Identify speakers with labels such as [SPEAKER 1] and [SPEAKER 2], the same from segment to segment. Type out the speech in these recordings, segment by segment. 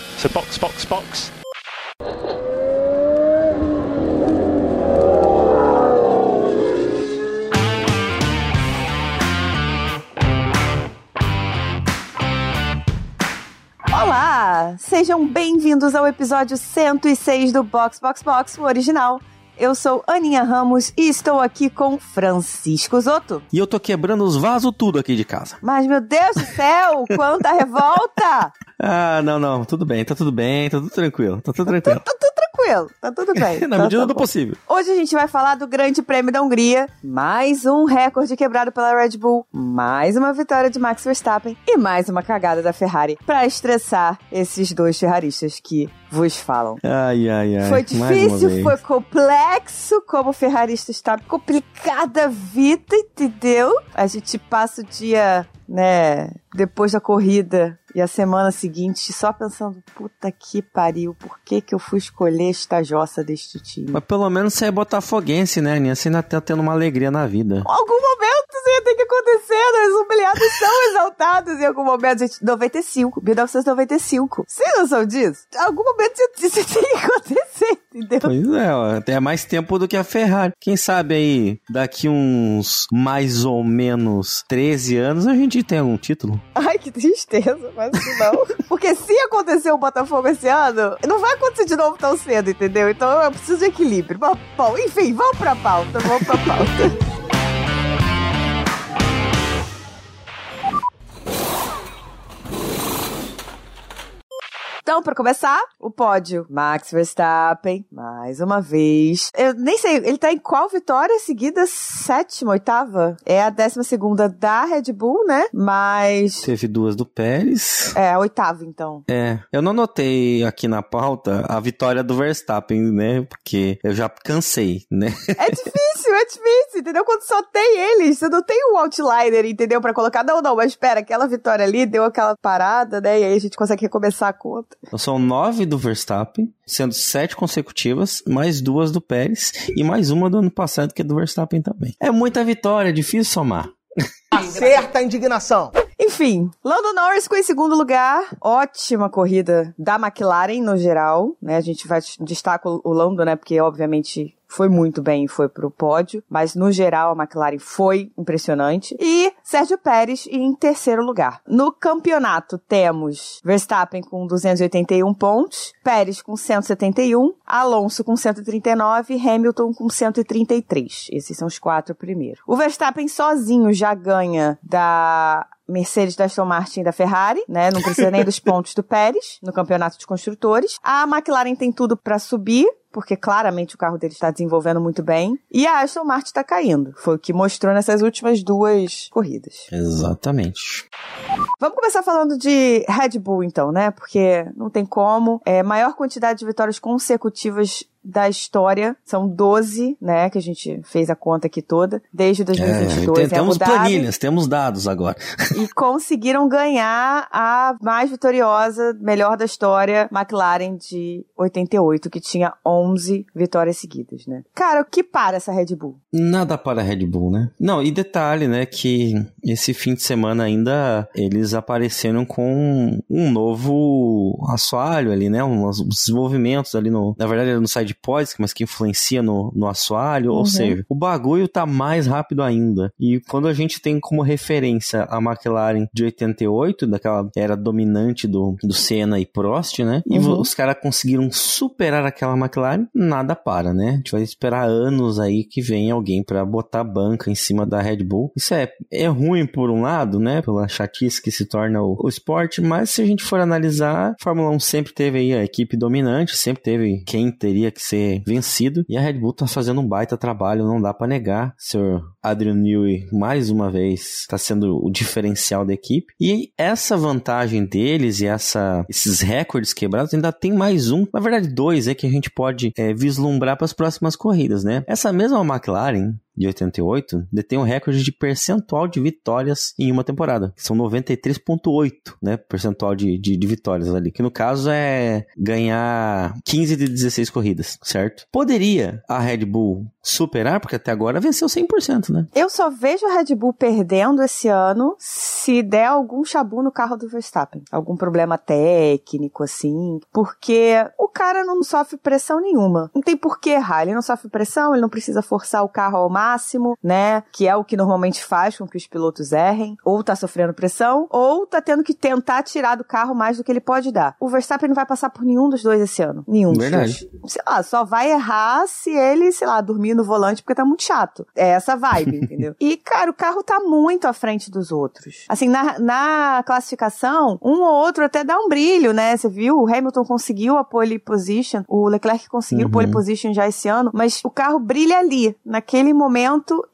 [SPEAKER 1] So box, box, box.
[SPEAKER 2] Olá! Sejam bem-vindos ao episódio 106 do Box Box Box, o original. Eu sou Aninha Ramos e estou aqui com Francisco Zoto.
[SPEAKER 3] E eu tô quebrando os vasos tudo aqui de casa.
[SPEAKER 2] Mas, meu Deus do céu, quanta revolta!
[SPEAKER 3] Ah, não, não, tudo bem, tá tudo bem, tá tudo tranquilo, tá tudo tranquilo.
[SPEAKER 2] Tá tudo tranquilo, tá tudo bem.
[SPEAKER 3] Na
[SPEAKER 2] Tá-
[SPEAKER 3] medida
[SPEAKER 2] tá
[SPEAKER 3] do
[SPEAKER 2] bom.
[SPEAKER 3] possível.
[SPEAKER 2] Hoje a gente vai falar do Grande Prêmio da Hungria, mais um recorde quebrado pela Red Bull, mais uma vitória de Max Verstappen e mais uma cagada da Ferrari pra estressar esses dois ferraristas que vos falam.
[SPEAKER 3] Ai, ai, ai.
[SPEAKER 2] Foi difícil, foi complexo, como ferrarista está complicada a vida, entendeu? A gente passa o dia, né, depois da corrida e a semana seguinte só pensando, puta que pariu, por que que eu fui escolher esta jossa deste time?
[SPEAKER 3] Mas pelo menos você é botafoguense, né, Aninha? Você ainda tá tendo uma alegria na vida.
[SPEAKER 2] Algum momento isso ia ter que acontecer, né? os humilhados são exaltados em algum momento, gente. 95, 1995. Sem noção disso? Em algum momento isso isso tem que acontecer, entendeu?
[SPEAKER 3] Pois é, ó, até mais tempo do que a Ferrari. Quem sabe aí, daqui uns mais ou menos 13 anos, a gente tem algum título.
[SPEAKER 2] Ai, que tristeza, mas não. Porque se acontecer o Botafogo esse ano, não vai acontecer de novo tão cedo, entendeu? Então eu preciso de equilíbrio. Bom, enfim, vamos pra pauta, vamos pra pauta. Então, pra começar, o pódio. Max Verstappen, mais uma vez. Eu nem sei, ele tá em qual vitória seguida? Sétima, oitava? É a décima segunda da Red Bull, né? Mas
[SPEAKER 3] Teve duas do Pérez.
[SPEAKER 2] é, a oitava, então.
[SPEAKER 3] É, eu não notei aqui na pauta a vitória do Verstappen, né? Porque eu já cansei, né?
[SPEAKER 2] É difícil, é difícil, entendeu? Quando só tem eles, você não tem um outliner, entendeu? Pra colocar. Não, não, mas espera, aquela vitória ali deu aquela parada, né? E aí a gente consegue recomeçar a conta.
[SPEAKER 3] Então são nove do Verstappen, sendo sete consecutivas, mais duas do Pérez e mais uma do ano passado, que é do Verstappen também. É muita vitória, é difícil somar.
[SPEAKER 4] Acerta a indignação.
[SPEAKER 2] Enfim, Lando Norris ficou em segundo lugar. Ótima corrida da McLaren no geral, né? A gente vai destacar o Lando, né? Porque obviamente foi muito bem e foi pro pódio, mas no geral a McLaren foi impressionante. E Sérgio Pérez em terceiro lugar. No campeonato temos Verstappen com 281 pontos, Pérez com 171, Alonso com 139 e Hamilton com 133. Esses são os quatro primeiros. O Verstappen sozinho já ganha da Mercedes da Aston Martin e da Ferrari, né? Não precisa nem dos pontos do Pérez no campeonato de construtores. A McLaren tem tudo pra subir. Porque claramente o carro dele está desenvolvendo muito bem. E a Aston Martin está caindo. Foi o que mostrou nessas últimas duas corridas.
[SPEAKER 3] Exatamente.
[SPEAKER 2] Vamos começar falando de Red Bull, então, né? Porque não tem como. É maior quantidade de vitórias consecutivas da história. São 12, né? Que a gente fez a conta aqui toda. Desde 2022.
[SPEAKER 3] É, tem-
[SPEAKER 2] em
[SPEAKER 3] temos
[SPEAKER 2] Dhabi.
[SPEAKER 3] planilhas, temos dados agora.
[SPEAKER 2] e conseguiram ganhar a mais vitoriosa, melhor da história, McLaren de 88, que tinha 11 vitórias seguidas, né? Cara, o que para essa Red Bull?
[SPEAKER 3] Nada para a Red Bull, né? Não, e detalhe, né, que esse fim de semana ainda eles apareceram com um novo assoalho ali, né? Uns desenvolvimentos ali no. Na verdade, era no side pods, mas que influencia no, no assoalho.
[SPEAKER 2] Uhum.
[SPEAKER 3] Ou seja, o bagulho tá mais rápido ainda. E quando a gente tem como referência a McLaren de 88, daquela era dominante do, do Senna e Prost, né? E
[SPEAKER 2] Uhum.
[SPEAKER 3] os caras conseguiram superar aquela McLaren, nada para, né? A gente vai esperar anos aí que venha alguém pra botar banca em cima da Red Bull. Isso é, é ruim por um lado, né? Pela chatice que se torna o, o esporte, mas se a gente for analisar, a Fórmula 1 sempre teve aí a equipe dominante, sempre teve quem teria que ser vencido, e a Red Bull tá fazendo um baita trabalho, não dá pra negar. Sr. Adrian Newey, mais uma vez, tá sendo o diferencial da equipe. E essa vantagem deles e essa, esses recordes quebrados, ainda tem mais um, na verdade dois, é que a gente pode é, vislumbrar para as próximas corridas, né? Essa mesma McLaren de 88, detém o um recorde de percentual de vitórias em uma temporada, que são 93,8, né? Percentual de, de, de, vitórias ali. Que no caso é ganhar 15 de 16 corridas, certo? Poderia a Red Bull superar, porque até agora venceu 100%, né?
[SPEAKER 2] Eu só vejo a Red Bull perdendo esse ano se der algum chabu no carro do Verstappen. Algum problema técnico, assim. Porque o cara não sofre pressão nenhuma. Não tem por que errar. Ele não sofre pressão, ele não precisa forçar o carro ao máximo, né? Que é o que normalmente faz com que os pilotos errem. Ou tá sofrendo pressão, ou tá tendo que tentar tirar do carro mais do que ele pode dar. O Verstappen não vai passar por nenhum dos dois esse ano. Nenhum dos
[SPEAKER 3] Verdade.
[SPEAKER 2] dois. Sei lá, só vai errar se ele, sei lá, dormir no volante porque tá muito chato. É essa vibe, entendeu? E, cara, o carro tá muito à frente dos outros. Assim, na, na classificação, um ou outro até dá um brilho, né? Você viu? O Hamilton conseguiu a pole position, o Leclerc conseguiu uhum. pole position já esse ano, mas o carro brilha ali, naquele momento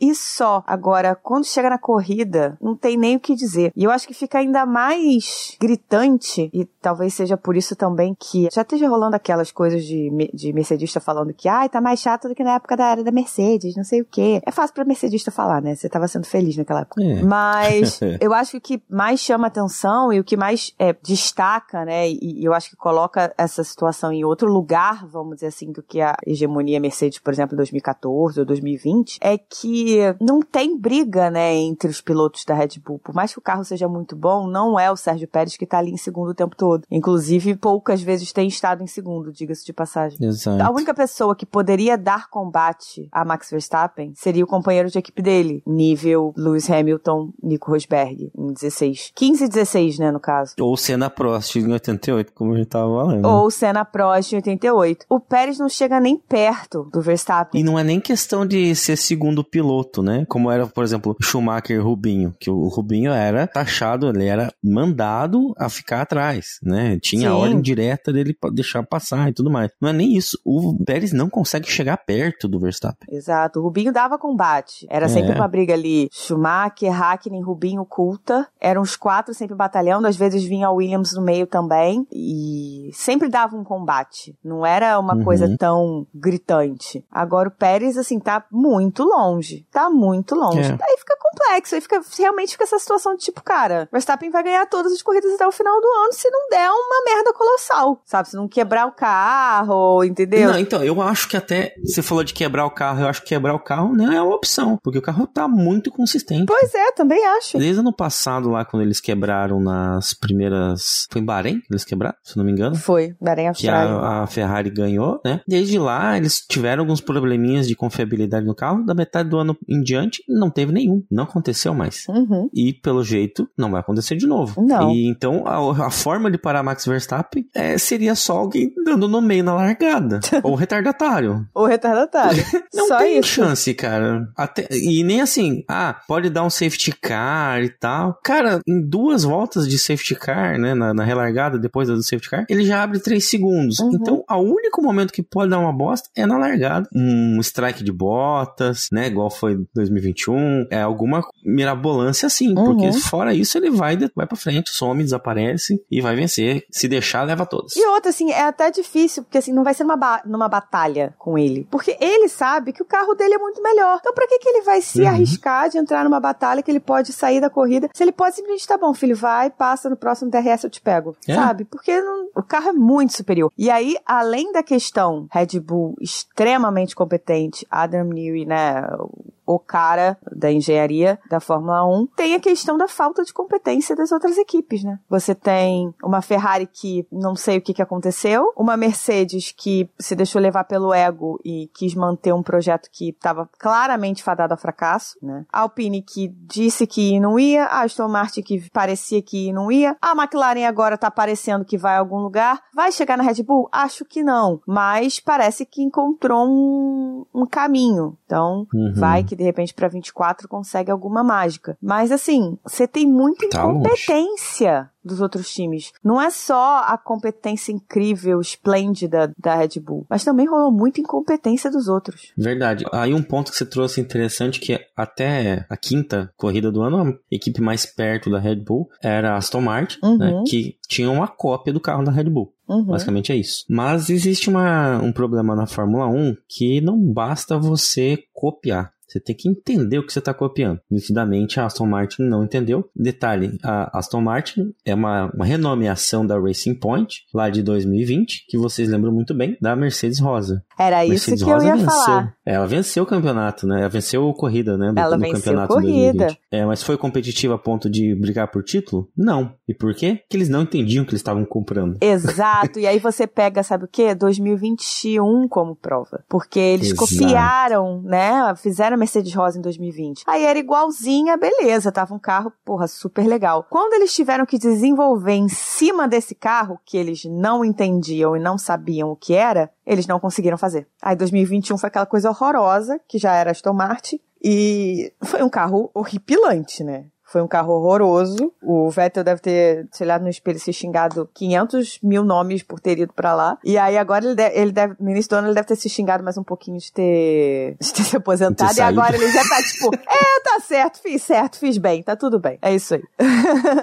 [SPEAKER 2] e só. Agora, quando chega na corrida, não tem nem o que dizer. E eu acho que fica ainda mais gritante, e talvez seja por isso também que já esteja rolando aquelas coisas de, de mercedista falando que, ai, tá mais chato do que na época da era da Mercedes, não sei o quê. É fácil pra mercedista falar, né? Você tava sendo feliz naquela época. É. Mas eu acho que o que mais chama atenção e o que mais é, destaca, né? E, e eu acho que coloca essa situação em outro lugar, vamos dizer assim, do que a hegemonia Mercedes, por exemplo, em 2014 ou 2020, é que não tem briga, né, entre os pilotos da Red Bull. Por mais que o carro seja muito bom, não é o Sérgio Pérez que tá ali em segundo o tempo todo. Inclusive, poucas vezes tem estado em segundo, diga-se de passagem.
[SPEAKER 3] Exato.
[SPEAKER 2] A única pessoa que poderia dar combate a Max Verstappen seria o companheiro de equipe dele, nível Lewis Hamilton, Nico Rosberg, em 16. 15 e 16, né, no caso.
[SPEAKER 3] Ou Senna Prost em 88, como a gente tava falando.
[SPEAKER 2] Ou Senna Prost em 88. O Pérez não chega nem perto do Verstappen.
[SPEAKER 3] E não é nem questão de ser segundo piloto, né? Como era, por exemplo, Schumacher e Rubinho, que o Rubinho era taxado, ele era mandado a ficar atrás, né? Tinha Sim. a ordem direta dele deixar passar e tudo mais. Não é nem isso. O Pérez não consegue chegar perto do Verstappen.
[SPEAKER 2] Exato. O Rubinho dava combate. Era sempre é. uma briga ali. Schumacher, Hackney, Rubinho, Coulter. Eram os quatro sempre batalhando. Às vezes vinha o Williams no meio também. E sempre dava um combate. Não era uma uhum. coisa tão gritante. Agora o Pérez, assim, tá muito longe. Tá muito longe. É. Aí fica complexo. Aí fica, realmente fica essa situação de tipo, cara, Verstappen vai ganhar todas as corridas até o final do ano se não der uma merda colossal. Sabe? Se não quebrar o carro, entendeu?
[SPEAKER 3] Não, então, eu acho que até. Você falou de quebrar o carro, eu acho que quebrar o carro não é uma opção. Porque o carro tá muito consistente.
[SPEAKER 2] Pois é, também acho.
[SPEAKER 3] Desde ano passado, lá, quando eles quebraram nas primeiras. Foi em Bahrein que eles quebraram, se não me engano?
[SPEAKER 2] Foi, Bahrein, Austrália.
[SPEAKER 3] Que a, a Ferrari ganhou, né? Desde lá, eles tiveram alguns probleminhas de confiabilidade no carro. Da metade do ano em diante, não teve nenhum. Não aconteceu mais.
[SPEAKER 2] Uhum.
[SPEAKER 3] E, pelo jeito, não vai acontecer de novo.
[SPEAKER 2] Não.
[SPEAKER 3] E então, a, a forma de parar Max Verstappen é, seria só alguém dando no meio na largada. ou retardatário.
[SPEAKER 2] Ou retardatário.
[SPEAKER 3] não
[SPEAKER 2] só
[SPEAKER 3] tem
[SPEAKER 2] isso.
[SPEAKER 3] chance, cara. Até, e nem assim, ah, pode dar um safety car e tal. Cara, em duas voltas de safety car, né, na, na relargada, depois do safety car, ele já abre três segundos. Uhum. Então, o único momento que pode dar uma bosta é na largada. Um strike de botas, né, igual foi 2021. É alguma mirabolância assim, uhum. porque fora isso ele vai, vai pra frente, some, desaparece e vai vencer. Se deixar, leva todos.
[SPEAKER 2] E outra, assim, é até difícil, porque assim, não vai ser numa, ba numa batalha com ele. Porque ele sabe que o carro dele é muito melhor. Então, pra que, que ele vai se uhum. arriscar de entrar numa batalha que ele pode sair da corrida? Se ele pode simplesmente, tá bom, filho, vai, passa no próximo DRS, eu te pego. É. Sabe? Porque não, o carro é muito superior. E aí, além da questão Red Bull extremamente competente, Adam Newey, né? no o cara da engenharia da Fórmula 1, tem a questão da falta de competência das outras equipes, né? Você tem uma Ferrari que não sei o que, que aconteceu, uma Mercedes que se deixou levar pelo ego e quis manter um projeto que estava claramente fadado a fracasso, né? A Alpine que disse que não ia, a Aston Martin que parecia que não ia, a McLaren agora tá parecendo que vai a algum lugar, vai chegar na Red Bull? Acho que não, mas parece que encontrou um, um caminho, então uhum. vai que de repente para 24 consegue alguma mágica. Mas assim, você tem muita tá incompetência. Longe dos outros times. Não é só a competência incrível, esplêndida da Red Bull, mas também rolou muita incompetência dos outros.
[SPEAKER 3] Verdade. Aí um ponto que você trouxe interessante que até a quinta corrida do ano, a equipe mais perto da Red Bull era a Aston Martin, né, uhum. né, que tinha uma cópia do carro da Red Bull. Uhum. Basicamente é isso. Mas existe uma, um problema na Fórmula 1 que não basta você copiar Você tem que entender o que você está copiando. Nitidamente, a Aston Martin não entendeu. Detalhe, a Aston Martin é uma, uma renomeação da Racing Point, lá de 2020, que vocês lembram muito bem, da Mercedes Rosa.
[SPEAKER 2] Era isso que eu ia
[SPEAKER 3] venceu.
[SPEAKER 2] falar.
[SPEAKER 3] Ela venceu o campeonato, né? Ela venceu a corrida, né? Do,
[SPEAKER 2] Ela
[SPEAKER 3] no
[SPEAKER 2] venceu
[SPEAKER 3] campeonato
[SPEAKER 2] corrida.
[SPEAKER 3] 2020. É, mas foi competitiva a ponto de brigar por título? Não. E por quê? Porque eles não entendiam o que eles estavam comprando.
[SPEAKER 2] Exato, e aí você pega, sabe o quê? 2021 como prova. Porque eles
[SPEAKER 3] Exato.
[SPEAKER 2] copiaram, né? Fizeram a Mercedes Rosa em 2020. Aí era igualzinha, beleza, tava um carro, porra, super legal. Quando eles tiveram que desenvolver em cima desse carro, que eles não entendiam e não sabiam o que era, eles não conseguiram fazer. Aí 2021 foi aquela coisa horrorosa, que já era Aston Martin, e foi um carro horripilante, né? Foi um carro horroroso. O Vettel deve ter, sei lá, no espelho se xingado 500 mil nomes por ter ido pra lá. E aí agora ele deve, ele deve, no início do ano ele deve ter se xingado mais um pouquinho de ter, de ter se aposentado.
[SPEAKER 3] Ter
[SPEAKER 2] e agora ele já tá tipo, é, tá certo, fiz certo, fiz bem, tá tudo bem. É isso aí.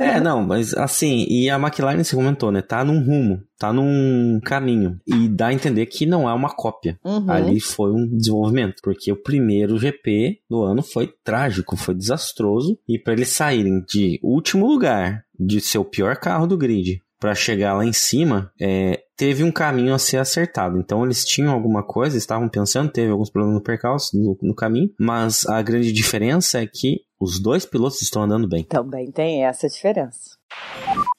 [SPEAKER 3] É, não, mas assim, e a McLaren se comentou, né? Tá num rumo, tá num caminho. E dá a entender que não é uma cópia.
[SPEAKER 2] Uhum.
[SPEAKER 3] Ali foi um desenvolvimento, porque o primeiro GP do ano foi trágico, foi desastroso. E para eles saírem de último lugar, de ser o pior carro do grid, para chegar lá em cima, é, teve um caminho a ser acertado. Então eles tinham alguma coisa, estavam pensando, teve alguns problemas no percalço no, no caminho, mas a grande diferença é que os dois pilotos estão andando bem.
[SPEAKER 2] Também tem essa diferença.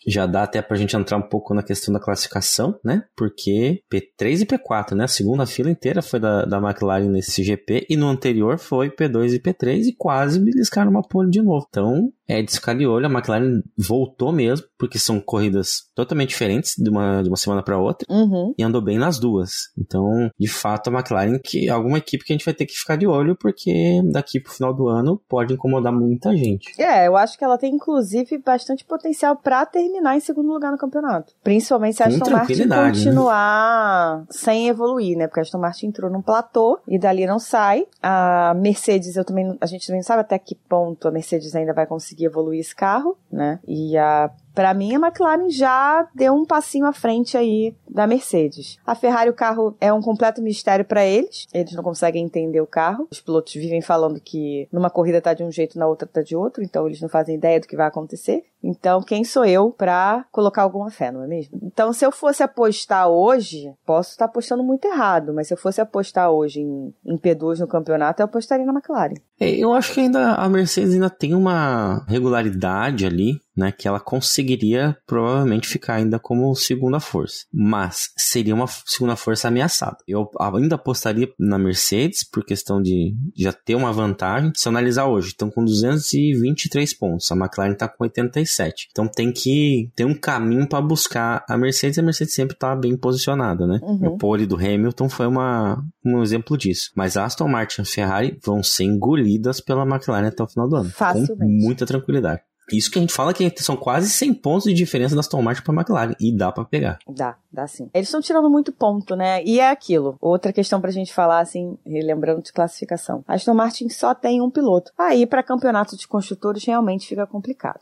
[SPEAKER 3] Já dá até pra gente entrar um pouco na questão da classificação, né? Porque P3 e P4, né? A segunda fila inteira foi da, da McLaren nesse GP e no anterior foi P2 e P3 e quase beliscaram uma pole de novo. Então, é de ficar de olho. A McLaren voltou mesmo, porque são corridas totalmente diferentes de uma, de uma semana para outra
[SPEAKER 2] Uhum.
[SPEAKER 3] e andou bem nas duas. Então, de fato, a McLaren que é alguma equipe que a gente vai ter que ficar de olho, porque daqui pro final do ano pode incomodar muita gente.
[SPEAKER 2] É, eu acho que ela tem, inclusive, bastante potencial pra terminar em segundo lugar no campeonato. Principalmente se a Aston Martin
[SPEAKER 3] né?
[SPEAKER 2] continuar sem evoluir, né? Porque a Aston Martin entrou num platô e dali não sai. A Mercedes, eu também, a gente também não sabe até que ponto a Mercedes ainda vai conseguir evoluir esse carro, né? E a Pra mim, a McLaren já deu um passinho à frente aí da Mercedes. A Ferrari, o carro é um completo mistério pra eles. Eles não conseguem entender o carro. Os pilotos vivem falando que numa corrida tá de um jeito, na outra tá de outro. Então, eles não fazem ideia do que vai acontecer. Então, quem sou eu pra colocar alguma fé, não é mesmo? Então, se eu fosse apostar hoje, posso estar apostando muito errado, mas se eu fosse apostar hoje em, em P2 no campeonato, eu apostaria na McLaren.
[SPEAKER 3] É, Eu acho que ainda a Mercedes ainda tem uma regularidade ali, né? Que ela conseguiria provavelmente ficar ainda como segunda força. Mas seria uma segunda força ameaçada. Eu ainda apostaria na Mercedes por questão de já ter uma vantagem. Se eu analisar hoje, estão com 223 pontos. A McLaren está com 87. Então tem que ter um caminho para buscar a Mercedes. E a Mercedes sempre está bem posicionada, né?
[SPEAKER 2] Uhum.
[SPEAKER 3] O pole do Hamilton foi uma, um exemplo disso. Mas Aston Martin e Ferrari vão ser engolidas pela McLaren até o final do ano. Com
[SPEAKER 2] Facilmente.
[SPEAKER 3] muita tranquilidade. Isso que a gente fala que são quase 100 pontos de diferença da Aston Martin para a McLaren. E dá para pegar.
[SPEAKER 2] Dá, dá sim. Eles estão tirando muito ponto, né? E é aquilo. Outra questão pra gente falar, assim, lembrando de classificação. A Aston Martin só tem um piloto. Aí, pra campeonato de construtores, realmente fica complicado.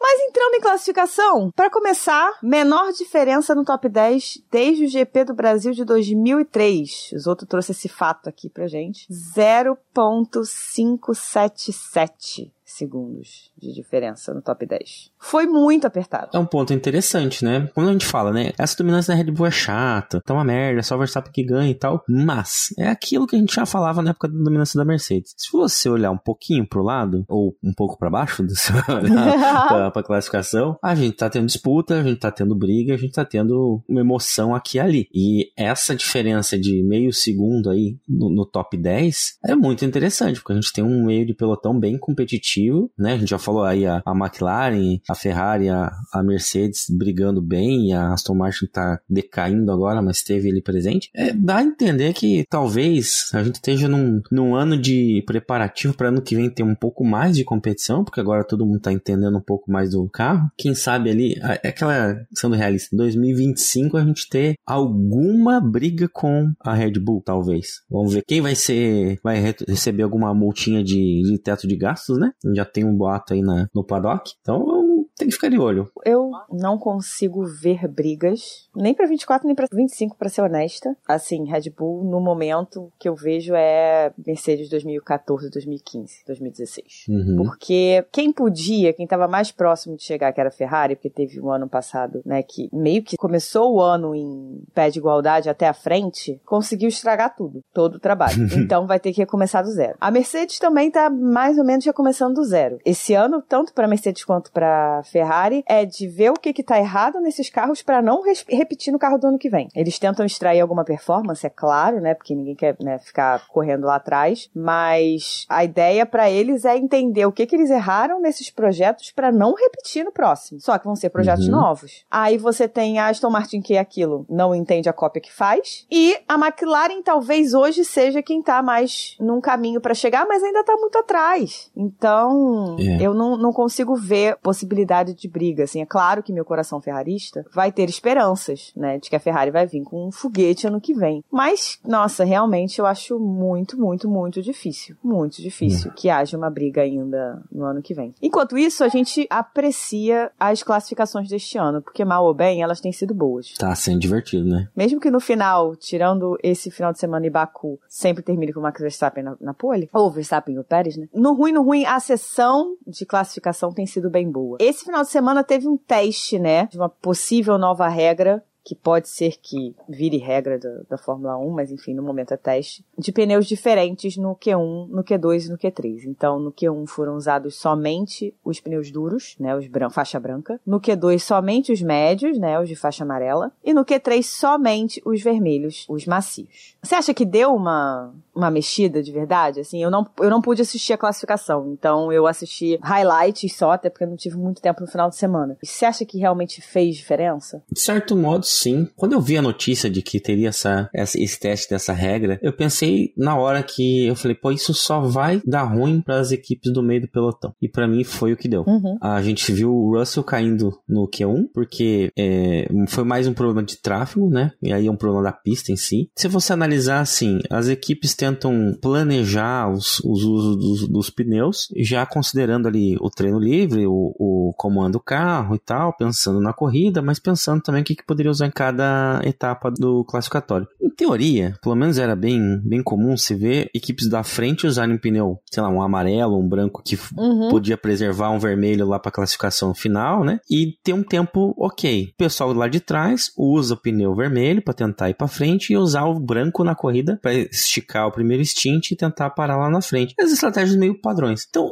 [SPEAKER 2] Mas entrando em classificação, pra começar, menor diferença no top 10 desde o GP do Brasil de 2003. Os outros trouxe esse fato aqui pra gente. 0.577 segundos de diferença no top 10. Foi muito apertado.
[SPEAKER 3] É um ponto interessante, né? Quando a gente fala, né? Essa dominância da Red Bull é chata, tá uma merda, é só o Verstappen que ganha e tal. Mas é aquilo que a gente já falava na época da dominância da Mercedes. Se você olhar um pouquinho pro lado, ou um pouco para baixo, se você olhar pra, pra classificação, a gente tá tendo disputa, a gente tá tendo briga, a gente tá tendo uma emoção aqui e ali. E essa diferença de meio segundo aí no, no top 10 é muito interessante, porque a gente tem um meio de pelotão bem competitivo, né? A gente já falou aí a, a McLaren, a Ferrari, a, a Mercedes brigando bem, e a Aston Martin tá decaindo agora, mas esteve ali presente. É, dá a entender que talvez a gente esteja num, num ano de preparativo para ano que vem ter um pouco mais de competição, porque agora todo mundo tá entendendo um pouco mais do carro. Quem sabe ali, é aquela sendo realista, em 2025 a gente ter alguma briga com a Red Bull, talvez. Vamos ver quem vai ser, vai re- receber alguma multinha de, de teto de gastos, né? Já tem um boato aí na, no paddock. Então tem que ficar de olho.
[SPEAKER 2] Eu não consigo ver brigas, nem pra 24 nem pra 25, pra ser honesta. Assim, Red Bull, no momento que eu vejo é Mercedes 2014, 2015, 2016.
[SPEAKER 3] Uhum.
[SPEAKER 2] Porque quem podia, quem tava mais próximo de chegar, que era a Ferrari, porque teve um ano passado, né, que meio que começou o ano em pé de igualdade até a frente, conseguiu estragar tudo, todo o trabalho. então vai ter que recomeçar do zero. A Mercedes também tá mais ou menos recomeçando do zero. Esse ano, tanto pra Mercedes quanto pra Ferrari, é de ver o que que tá errado nesses carros para não repetir no carro do ano que vem. Eles tentam extrair alguma performance, é claro, né, porque ninguém quer né, ficar correndo lá atrás, mas a ideia para eles é entender o que que eles erraram nesses projetos para não repetir no próximo. Só que vão ser projetos
[SPEAKER 3] Uhum.
[SPEAKER 2] novos. Aí você tem a Aston Martin que é aquilo, não entende a cópia que faz, e a McLaren talvez hoje seja quem tá mais num caminho para chegar, mas ainda tá muito atrás. Então,
[SPEAKER 3] É.
[SPEAKER 2] eu não, não consigo ver possibilidade de briga, assim. É claro que meu coração ferrarista vai ter esperanças, né, de que a Ferrari vai vir com um foguete ano que vem. Mas, nossa, realmente eu acho muito, muito, muito difícil. Muito difícil que haja uma briga ainda no ano que vem. Enquanto isso, a gente aprecia as classificações deste ano, porque mal ou bem, elas têm sido boas.
[SPEAKER 3] Tá sendo divertido, né?
[SPEAKER 2] Mesmo que no final, tirando esse final de semana em Baku, sempre termine com o Max Verstappen na, na pole, ou Verstappen e o Pérez, né? No ruim, no ruim, a sessão de classificação tem sido bem boa. Esse final de semana teve um teste, né, de uma possível nova regra que pode ser que vire regra da, da Fórmula 1, mas enfim, no momento é teste, de pneus diferentes no Q1, no Q2 e no Q3. Então, no Q1 foram usados somente os pneus duros, né, os bran faixa branca. No Q2, somente os médios, né, os de faixa amarela. E no Q3, somente os vermelhos, os macios. Você acha que deu uma, uma mexida de verdade? Assim, eu não, eu não pude assistir a classificação, então eu assisti highlights só, até porque eu não tive muito tempo no final de semana. E você acha que realmente fez diferença?
[SPEAKER 3] De certo modo, sim. Quando eu vi a notícia de que teria essa, essa- esse teste dessa regra, eu pensei na hora que eu falei, pô, isso só vai dar ruim para as equipes do meio do pelotão. E para mim foi o que deu.
[SPEAKER 2] Uhum.
[SPEAKER 3] A gente viu o Russell caindo no Q1, porque é, foi mais um problema de tráfego, né? E aí é um problema da pista em si. Se você analisar assim, as equipes tentam planejar os, os usos dos, dos pneus, já considerando ali o treino livre, o, o comando do carro e tal, pensando na corrida, mas pensando também o que, que poderia usar em cada etapa do classificatório. Em teoria, pelo menos era bem, bem comum se ver equipes da frente usarem um pneu, sei lá, um amarelo, um branco que
[SPEAKER 2] Uhum.
[SPEAKER 3] podia preservar um vermelho lá para classificação final, né? E ter um tempo ok. O pessoal lá de trás usa o pneu vermelho para tentar ir para frente e usar o branco na corrida para esticar o primeiro stint e tentar parar lá na frente. As estratégias meio padrões. Então,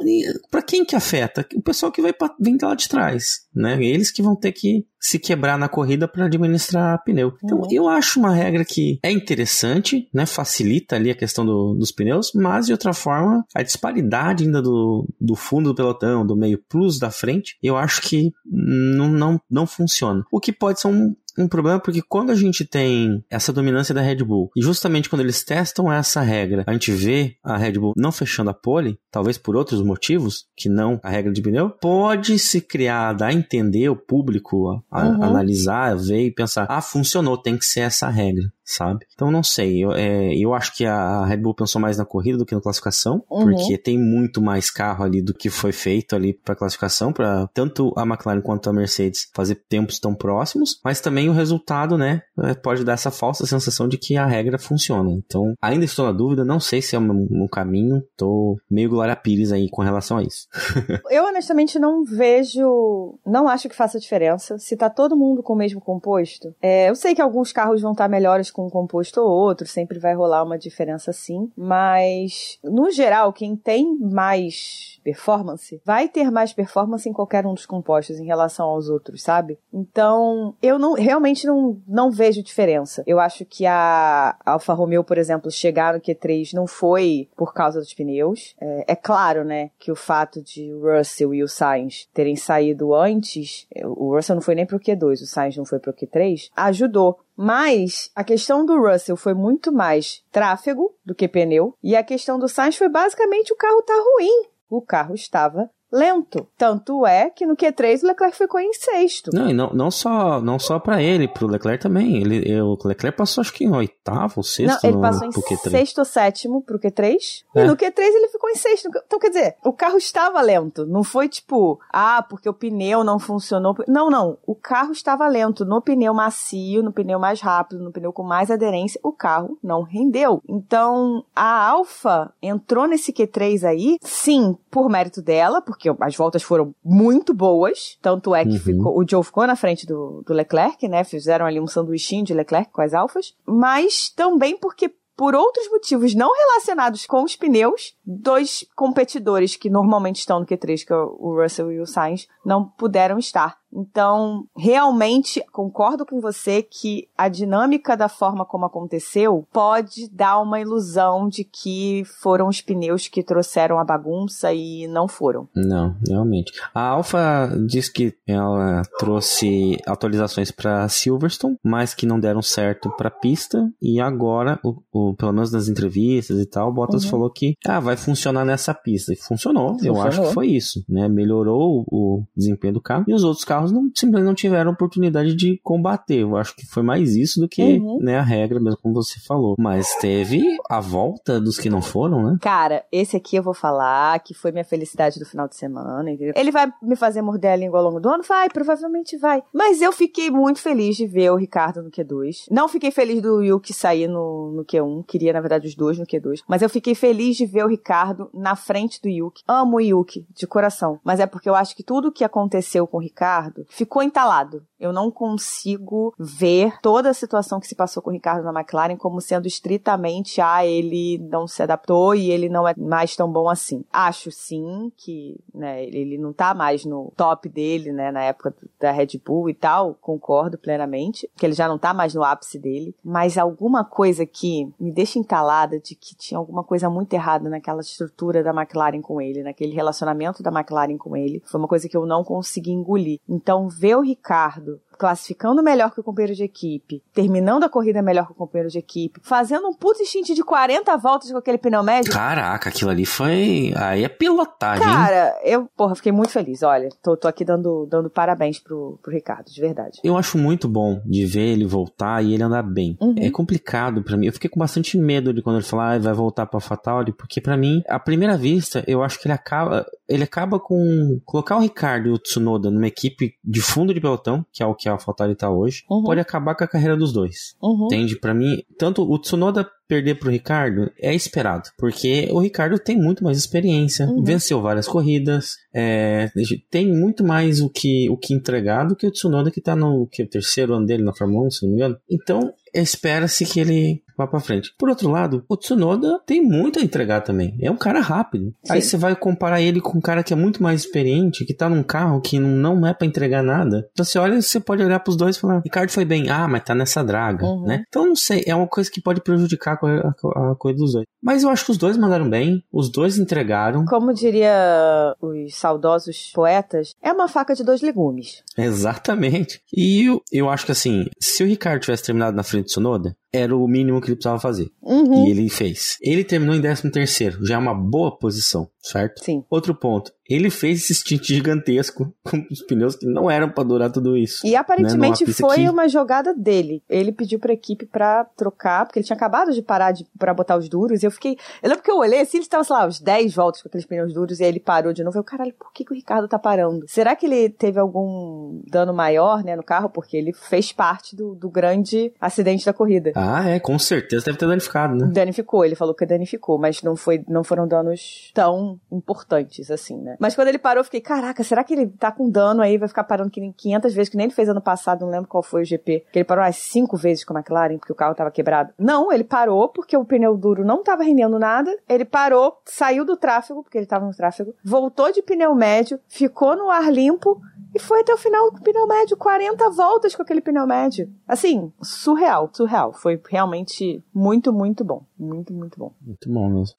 [SPEAKER 3] para quem que afeta? O pessoal que vai vem lá de trás, né? Eles que vão ter que se quebrar na corrida para administrar pneu. Então,
[SPEAKER 2] Uhum.
[SPEAKER 3] eu acho uma regra que é interessante, né? Facilita ali a questão do- dos pneus, mas de outra forma, a disparidade ainda do, do fundo do pelotão, do meio plus da frente, eu acho que não, não, não funciona. O que pode ser um, um problema porque quando a gente tem essa dominância da Red Bull e justamente quando eles testam essa regra, a gente vê a Red Bull não fechando a pole, talvez por outros motivos que não a regra de pneu, pode se criar, dar a entender o público a, a-
[SPEAKER 2] Uhum.
[SPEAKER 3] analisar, ver e pensar, ah, funcionou, tem que ser essa regra, sabe? Então não sei, eu, é, eu acho que a Red Bull pensou mais na corrida do que na classificação,
[SPEAKER 2] Uhum.
[SPEAKER 3] porque tem muito mais carro ali do que foi feito ali para classificação, para tanto a McLaren quanto a Mercedes fazer tempos tão próximos, mas também o resultado, né, é, pode dar essa falsa sensação de que a regra funciona. Então, ainda estou na dúvida, não sei se é um, um caminho, tô meio Glória Pires aí com relação a isso.
[SPEAKER 2] Eu honestamente não vejo, não acho que faça diferença. Se tá todo mundo com o mesmo composto, é, eu sei que alguns carros vão estar melhores com um composto ou outro, sempre vai rolar uma diferença sim, mas no geral, quem tem mais performance vai ter mais performance em qualquer um dos compostos em relação aos outros, sabe? Então, eu não realmente não, não vejo diferença. Eu acho que a Alfa Romeo, por exemplo, chegar no Q3 não foi por causa dos pneus. É, é claro, né, que o fato de Russell e o Sainz terem saído antes, o Russell não foi nem pro Q2, o Sainz não foi pro Q3, ajudou. Mas a questão do Russell foi muito mais tráfego do que pneu, e a questão do Sainz foi basicamente o carro tá ruim. O carro estava lento. Tanto é que no Q3 o Leclerc ficou em sexto.
[SPEAKER 3] Não, e não, não só, não só para ele, pro Leclerc também. Ele, o Leclerc passou acho que em oitavo, sexto.
[SPEAKER 2] Não, ele passou
[SPEAKER 3] no,
[SPEAKER 2] em sexto ou sétimo pro Q3. É. E no Q3 ele ficou em sexto. Então, quer dizer, o carro estava lento. Não foi tipo, ah, porque o pneu não funcionou. Não, não. O carro estava lento. No pneu macio, no pneu mais rápido, no pneu com mais aderência, o carro não rendeu. Então, a Alfa entrou nesse Q3 aí, sim, por mérito dela, porque as voltas foram muito boas. Tanto é que uhum. ficou, o Joe ficou na frente do, do Leclerc, né? Fizeram ali um sanduichinho de Leclerc com as Alfas. Mas também porque por outros motivos não relacionados com os pneus, dois competidores que normalmente estão no Q3, que é o Russell e o Sainz, não puderam estar. Então, realmente concordo com você que a dinâmica da forma como aconteceu pode dar uma ilusão de que foram os pneus que trouxeram a bagunça e não foram.
[SPEAKER 3] Não, realmente. A Alfa diz que ela trouxe atualizações para Silverstone, mas que não deram certo para pista e agora, o, o, pelo menos nas entrevistas e tal, Bottas uhum. falou que ah, vai funcionar nessa pista. E funcionou, funcionou. eu acho que foi isso, né? Melhorou o, o desempenho do carro e os outros carros carros não, simplesmente não tiveram oportunidade de combater. Eu acho que foi mais isso do que uhum. né, a regra, mesmo como você falou. Mas teve a volta dos que não foram, né?
[SPEAKER 2] Cara, esse aqui eu vou falar que foi minha felicidade do final de semana. Entendeu? Ele vai me fazer morder a língua ao longo do ano? Vai, provavelmente vai. Mas eu fiquei muito feliz de ver o Ricardo no Q2. Não fiquei feliz do Yuki sair no, no Q1. Queria, na verdade, os dois no Q2. Mas eu fiquei feliz de ver o Ricardo na frente do Yuki. Amo o Yuki, de coração. Mas é porque eu acho que tudo que aconteceu com o Ricardo Ricardo ficou entalado. Eu não consigo ver toda a situação que se passou com o Ricardo na McLaren como sendo estritamente, ah, ele não se adaptou e ele não é mais tão bom assim. Acho sim que, né, ele não tá mais no top dele, né, na época da Red Bull e tal, concordo plenamente, que ele já não tá mais no ápice dele, mas alguma coisa que me deixa entalada de que tinha alguma coisa muito errada naquela estrutura da McLaren com ele, naquele relacionamento da McLaren com ele, foi uma coisa que eu não consegui engolir. Então, ver o Ricardo classificando melhor que o companheiro de equipe, terminando a corrida melhor que o companheiro de equipe, fazendo um puto stint de 40 voltas com aquele pneu médio.
[SPEAKER 3] Caraca, aquilo ali foi. Aí é pilotagem.
[SPEAKER 2] Cara, eu, porra, fiquei muito feliz. Olha, tô, tô aqui dando, dando parabéns pro, pro Ricardo, de verdade.
[SPEAKER 3] Eu acho muito bom de ver ele voltar e ele andar bem. Uhum. É complicado para mim. Eu fiquei com bastante medo de quando ele falar, ah, vai voltar pra Fatality, porque para mim, à primeira vista, eu acho que ele acaba. Ele acaba com. Colocar o Ricardo e o Tsunoda numa equipe de fundo de pelotão, que é o que que a AlphaTauri tá hoje, uhum. pode acabar com a carreira dos dois. Uhum. Entende? Para mim, tanto o Tsunoda perder pro Ricardo é esperado, porque o Ricardo tem muito mais experiência, uhum. venceu várias corridas, é, tem muito mais o que, o que entregar do que o Tsunoda que tá no que, o terceiro ano dele na Fórmula 1, se não me engano. Então, espera-se que ele vá para frente. Por outro lado, o Tsunoda tem muito a entregar também. É um cara rápido. Sim. Aí você vai comparar ele com um cara que é muito mais experiente, que tá num carro que não é para entregar nada. Então você olha, você pode olhar pros dois e falar: Ricardo foi bem, ah, mas tá nessa draga, uhum. né? Então não sei, é uma coisa que pode prejudicar a, a coisa dos dois. Mas eu acho que os dois mandaram bem, os dois entregaram.
[SPEAKER 2] Como diria os saudosos poetas, é uma faca de dois legumes.
[SPEAKER 3] Exatamente. E eu, eu acho que assim, se o Ricardo tivesse terminado na frente do Sonoda, era o mínimo que ele precisava fazer. Uhum. E ele fez. Ele terminou em 13 terceiro, já é uma boa posição, certo?
[SPEAKER 2] Sim.
[SPEAKER 3] Outro ponto, ele fez esse stint gigantesco com os pneus que não eram para durar tudo isso.
[SPEAKER 2] E aparentemente né? foi que... uma jogada dele. Ele pediu pra equipe pra trocar, porque ele tinha acabado de parar de, pra botar os duros, e eu fiquei... Eu lembro que eu olhei assim, ele estava, sei lá, uns 10 voltas com aqueles pneus duros, e aí ele parou de novo. Eu, caralho, por que, que o Ricardo tá parando? Será que ele teve algum dano maior, né, no carro? Porque ele fez parte do, do grande acidente da corrida.
[SPEAKER 3] Ah, é, com certeza deve ter danificado, né?
[SPEAKER 2] Danificou, ele falou que danificou, mas não, foi, não foram danos tão importantes assim, né? Mas quando ele parou, eu fiquei, caraca, será que ele tá com dano aí, vai ficar parando 500 vezes, que nem ele fez ano passado, não lembro qual foi o GP, que ele parou umas 5 vezes com a McLaren, porque o carro tava quebrado. Não, ele parou porque o pneu duro não tava rendendo nada, ele parou, saiu do tráfego, porque ele tava no tráfego, voltou de pneu médio, ficou no ar limpo, e foi até o final com o pneu médio, 40 voltas com aquele pneu médio. Assim, surreal, surreal. Foi realmente muito, muito bom. Muito, muito bom.
[SPEAKER 3] Muito bom mesmo.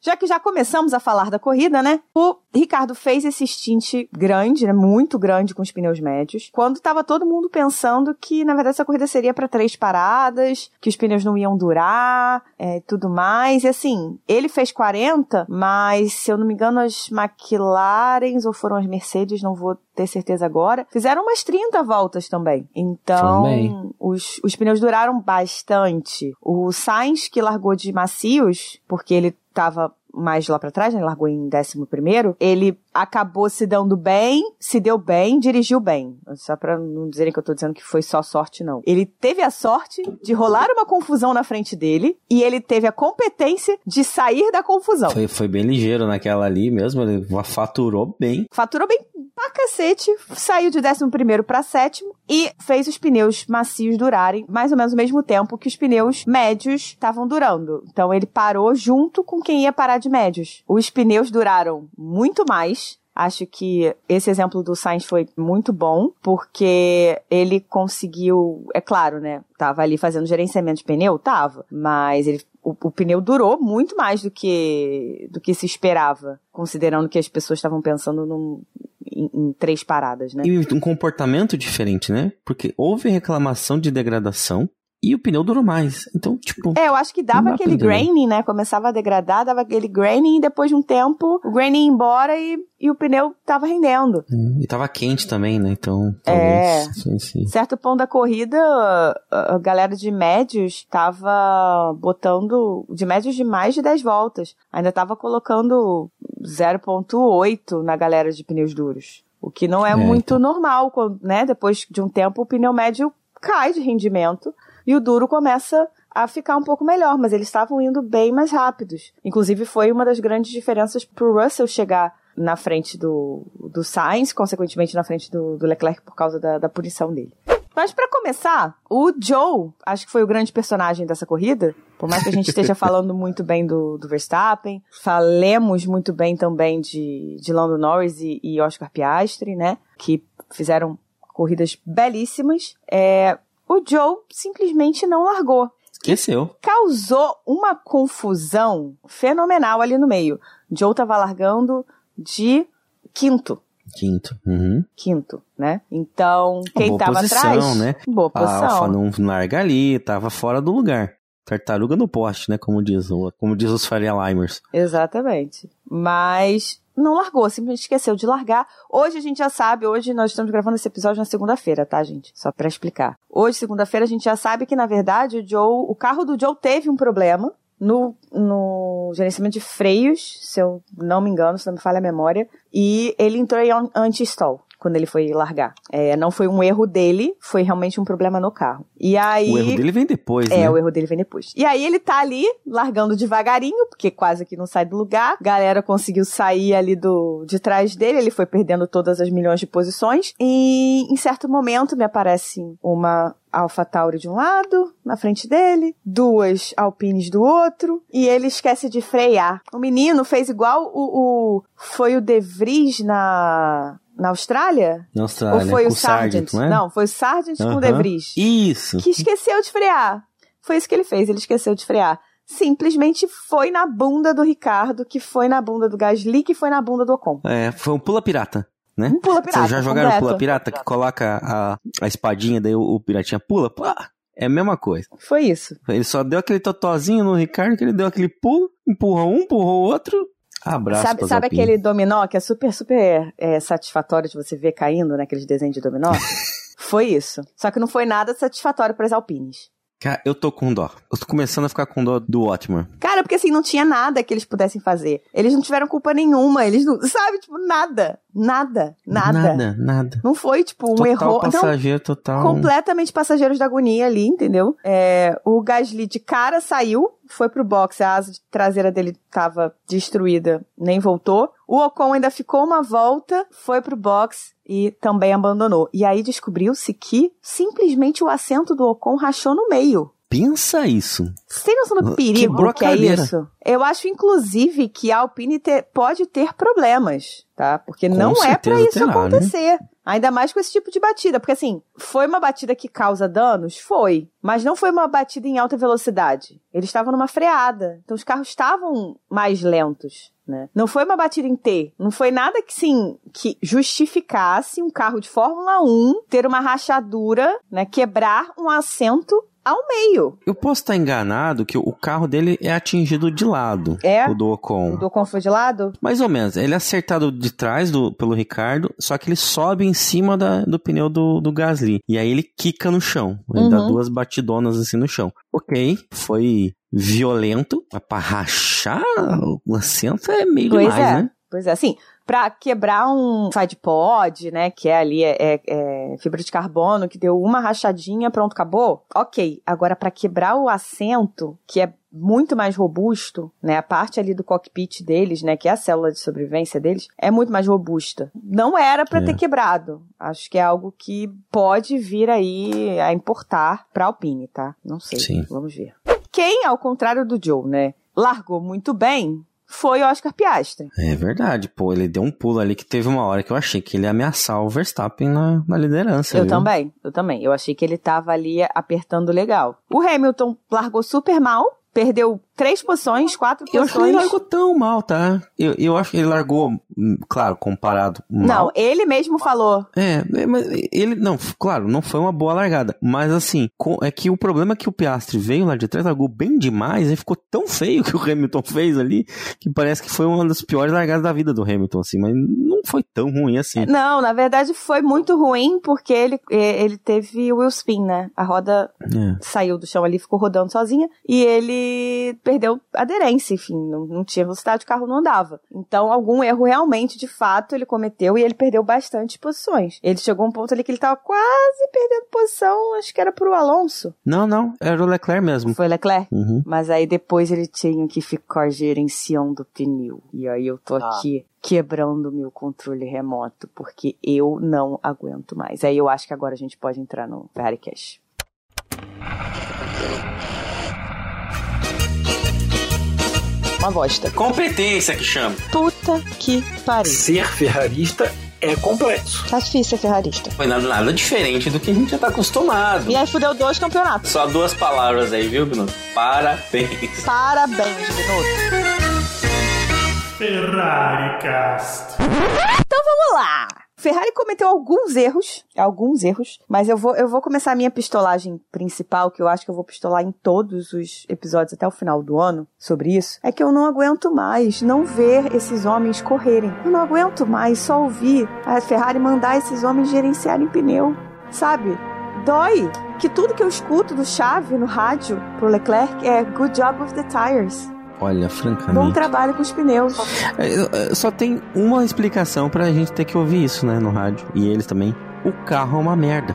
[SPEAKER 2] Já que já começamos a falar da corrida, né? O Ricardo fez esse stint grande, né? Muito grande com os pneus médios, quando estava todo mundo pensando que, na verdade, essa corrida seria para três paradas, que os pneus não iam durar, é, tudo mais. E assim, ele fez 40, mas se eu não me engano, as McLarens ou foram as Mercedes, não vou ter certeza agora, fizeram umas 30 voltas também. Então,
[SPEAKER 3] Também.
[SPEAKER 2] os, os pneus duraram bastante. O Sainz, que largou de macios, porque ele tava mais lá pra trás, né? Largou em 11 primeiro, ele acabou se dando bem, se deu bem, dirigiu bem. Só pra não dizerem que eu tô dizendo que foi só sorte, não. Ele teve a sorte de rolar uma confusão na frente dele e ele teve a competência de sair da confusão.
[SPEAKER 3] Foi, foi bem ligeiro naquela ali mesmo, ele faturou bem.
[SPEAKER 2] Faturou bem pra cacete, saiu de 11 primeiro pra sétimo e fez os pneus macios durarem mais ou menos o mesmo tempo que os pneus médios estavam durando. Então ele parou junto com quem ia parar de médios. Os pneus duraram muito mais. Acho que esse exemplo do Sainz foi muito bom, porque ele conseguiu, é claro, né? Tava ali fazendo gerenciamento de pneu? Tava. Mas ele o, o, pneu durou muito mais do que do que se esperava, considerando que as pessoas estavam pensando num, em, em, três paradas, né?
[SPEAKER 3] E um comportamento diferente, né? Porque houve reclamação de degradação e o pneu durou mais. Então, tipo.
[SPEAKER 2] É, eu acho que dava aquele graining, né? Começava a degradar, dava aquele graining e depois de um tempo o graining ia embora e, e o pneu tava rendendo.
[SPEAKER 3] É, e tava quente também, né? Então,
[SPEAKER 2] é.
[SPEAKER 3] talvez. Sim, sim.
[SPEAKER 2] Certo ponto da corrida, a galera de médios tava botando. De médios de mais de 10 voltas. Ainda tava colocando 0,8 na galera de pneus duros. O que não é, é muito então. normal, né? Depois de um tempo, o pneu médio cai de rendimento e o duro começa a ficar um pouco melhor, mas eles estavam indo bem mais rápidos. Inclusive, foi uma das grandes diferenças pro Russell chegar na frente do, do Sainz, consequentemente na frente do, do Leclerc por causa da, da punição dele. Mas para começar, o Joe, acho que foi o grande personagem dessa corrida. Por mais que a gente esteja falando muito bem do, do Verstappen, falemos muito bem também de, de Lando Norris e, e Oscar Piastri, né? Que fizeram corridas belíssimas. É, o Joe simplesmente não largou.
[SPEAKER 3] Esqueceu.
[SPEAKER 2] Causou uma confusão fenomenal ali no meio. Joe tava largando de quinto.
[SPEAKER 3] Quinto. Uhum.
[SPEAKER 2] Quinto, né? Então, quem
[SPEAKER 3] boa
[SPEAKER 2] tava
[SPEAKER 3] posição,
[SPEAKER 2] atrás.
[SPEAKER 3] Né?
[SPEAKER 2] Boa posição.
[SPEAKER 3] A Alfa não larga ali, tava fora do lugar. Tartaruga no poste, né? Como diz, como diz os Faria Limers.
[SPEAKER 2] Exatamente. Mas não largou, simplesmente esqueceu de largar. Hoje a gente já sabe, hoje nós estamos gravando esse episódio na segunda-feira, tá, gente? Só para explicar. Hoje, segunda-feira, a gente já sabe que, na verdade, o Joe, o carro do Joe teve um problema no, no gerenciamento de freios, se eu não me engano, se não me falha a memória, e ele entrou em anti-stall quando ele foi largar. É, não foi um erro dele, foi realmente um problema no carro. E aí.
[SPEAKER 3] O erro dele vem depois,
[SPEAKER 2] é,
[SPEAKER 3] né?
[SPEAKER 2] É, o erro dele vem depois. E aí ele tá ali, largando devagarinho, porque quase que não sai do lugar. Galera conseguiu sair ali do de trás dele, ele foi perdendo todas as milhões de posições. E em certo momento me aparece uma Alpha Tauri de um lado, na frente dele, duas Alpines do outro, e ele esquece de frear. O menino fez igual o, o foi o De Vries na na Austrália?
[SPEAKER 3] Na Austrália.
[SPEAKER 2] Ou foi
[SPEAKER 3] com
[SPEAKER 2] o Sargent?
[SPEAKER 3] não, é?
[SPEAKER 2] não, foi o Sargent com o De Vries.
[SPEAKER 3] Isso.
[SPEAKER 2] Que esqueceu de frear. Foi isso que ele fez, ele esqueceu de frear. Simplesmente foi na bunda do Ricardo, que foi na bunda do Gasly, que foi na bunda do Ocon.
[SPEAKER 3] É, foi um pula pirata. Né?
[SPEAKER 2] Um pula pirata.
[SPEAKER 3] Vocês já jogaram
[SPEAKER 2] completo.
[SPEAKER 3] pula pirata que coloca a, a espadinha, daí o, o piratinha pula? Pá, é a mesma coisa.
[SPEAKER 2] Foi isso.
[SPEAKER 3] Ele só deu aquele totozinho no Ricardo, que ele deu aquele pulo, empurrou um, empurrou o outro. Abraço
[SPEAKER 2] Sabe, sabe aquele dominó que é super, super é, satisfatório de você ver caindo naqueles desenhos de dominó? foi isso. Só que não foi nada satisfatório para as Alpines.
[SPEAKER 3] Cara, eu tô com dó. Eu tô começando a ficar com dó do Otmar.
[SPEAKER 2] Cara, porque assim, não tinha nada que eles pudessem fazer. Eles não tiveram culpa nenhuma. Eles não. Sabe, tipo, nada. Nada. Nada.
[SPEAKER 3] Nada, nada.
[SPEAKER 2] Não foi, tipo, um
[SPEAKER 3] total
[SPEAKER 2] erro.
[SPEAKER 3] passageiro, total.
[SPEAKER 2] Completamente passageiros da agonia ali, entendeu? É, o Gasly de cara saiu, foi pro box, a asa traseira dele tava destruída, nem voltou. O Ocon ainda ficou uma volta, foi pro box e também abandonou. E aí descobriu-se que simplesmente o assento do Ocon rachou no meio.
[SPEAKER 3] Pensa isso.
[SPEAKER 2] Você tem noção do perigo
[SPEAKER 3] Quebrou a
[SPEAKER 2] que é isso? Eu acho, inclusive, que a Alpine te- pode ter problemas, tá? Porque
[SPEAKER 3] Com
[SPEAKER 2] não é pra
[SPEAKER 3] certeza
[SPEAKER 2] isso
[SPEAKER 3] terá, né?
[SPEAKER 2] acontecer. Ainda mais com esse tipo de batida, porque assim, foi uma batida que causa danos? Foi. Mas não foi uma batida em alta velocidade. Eles estavam numa freada. Então os carros estavam mais lentos. Né? Não foi uma batida em T. Não foi nada que, sim, que justificasse um carro de Fórmula 1 ter uma rachadura, né? Quebrar um assento ao meio.
[SPEAKER 3] Eu posso estar enganado que o carro dele é atingido de lado.
[SPEAKER 2] É?
[SPEAKER 3] O do Ocon.
[SPEAKER 2] O do Ocon foi de lado?
[SPEAKER 3] Mais ou menos. Ele é acertado de trás do, pelo Ricardo, só que ele sobe em cima da, do pneu do, do Gasly. E aí ele quica no chão. Ele uhum. dá duas batidonas assim no chão. Ok, foi violento, mas pra rachar o assento é meio
[SPEAKER 2] pois
[SPEAKER 3] demais,
[SPEAKER 2] é.
[SPEAKER 3] né?
[SPEAKER 2] Pois é, assim, para quebrar um side pod, né, que é ali é, é, é, fibra de carbono, que deu uma rachadinha, pronto, acabou. Ok, agora para quebrar o assento, que é muito mais robusto, né, a parte ali do cockpit deles, né, que é a célula de sobrevivência deles, é muito mais robusta. Não era para é. ter quebrado. Acho que é algo que pode vir aí a importar para Alpine, tá? Não sei. Sim. Vamos ver. Quem, ao contrário do Joe, né, largou muito bem, foi o Oscar Piastri.
[SPEAKER 3] É verdade, pô, ele deu um pulo ali que teve uma hora que eu achei que ele ia ameaçar o Verstappen na, na liderança.
[SPEAKER 2] Eu
[SPEAKER 3] viu?
[SPEAKER 2] também, eu também. Eu achei que ele tava ali apertando legal. O Hamilton largou super mal, perdeu três posições, quatro
[SPEAKER 3] eu
[SPEAKER 2] posições. Eu
[SPEAKER 3] acho que ele largou tão mal, tá? Eu, eu acho que ele largou, hum, claro, comparado mal.
[SPEAKER 2] Não, ele mesmo falou.
[SPEAKER 3] É, é, mas ele, não, claro, não foi uma boa largada. Mas assim, é que o problema é que o Piastri veio lá de trás, largou bem demais, e ficou tão feio que o Hamilton fez ali, que parece que foi uma das piores largadas da vida do Hamilton, assim, mas não foi tão ruim assim.
[SPEAKER 2] Não, na verdade foi muito ruim, porque ele, ele teve o wheel spin, né? A roda é. saiu do chão ali, ficou rodando sozinha, e ele perdeu aderência, enfim, não, não tinha velocidade, o carro não andava. Então, algum erro realmente, de fato, ele cometeu e ele perdeu bastante posições. Ele chegou a um ponto ali que ele tava quase perdendo posição, acho que era pro Alonso.
[SPEAKER 3] Não, não, era o Leclerc mesmo.
[SPEAKER 2] Foi Leclerc?
[SPEAKER 3] Uhum.
[SPEAKER 2] Mas aí depois ele tinha que ficar gerenciando o pneu. E aí eu tô ah. aqui quebrando meu controle remoto, porque eu não aguento mais. Aí eu acho que agora a gente pode entrar no Ferrari Uma bosta.
[SPEAKER 3] Competência que chama.
[SPEAKER 2] Puta que pariu.
[SPEAKER 4] Ser ferrarista é complexo.
[SPEAKER 2] Tá difícil ser ferrarista.
[SPEAKER 3] Foi nada, nada diferente do que a gente já tá acostumado.
[SPEAKER 2] E aí fudeu dois campeonatos.
[SPEAKER 3] Só duas palavras aí, viu, Binotto? Parabéns.
[SPEAKER 2] Parabéns, Binotto.
[SPEAKER 1] Ferrari Cast.
[SPEAKER 2] Então vamos lá. Ferrari cometeu alguns erros, alguns erros, mas eu vou, eu vou começar a minha pistolagem principal, que eu acho que eu vou pistolar em todos os episódios até o final do ano sobre isso, é que eu não aguento mais não ver esses homens correrem. Eu não aguento mais só ouvir a Ferrari mandar esses homens gerenciarem pneu, sabe? Dói que tudo que eu escuto do Chave no rádio pro Leclerc é good job with the tires.
[SPEAKER 3] Olha, francamente.
[SPEAKER 2] Bom trabalho com os pneus.
[SPEAKER 3] É, só tem uma explicação pra gente ter que ouvir isso, né, no rádio. E eles também. O carro é uma merda.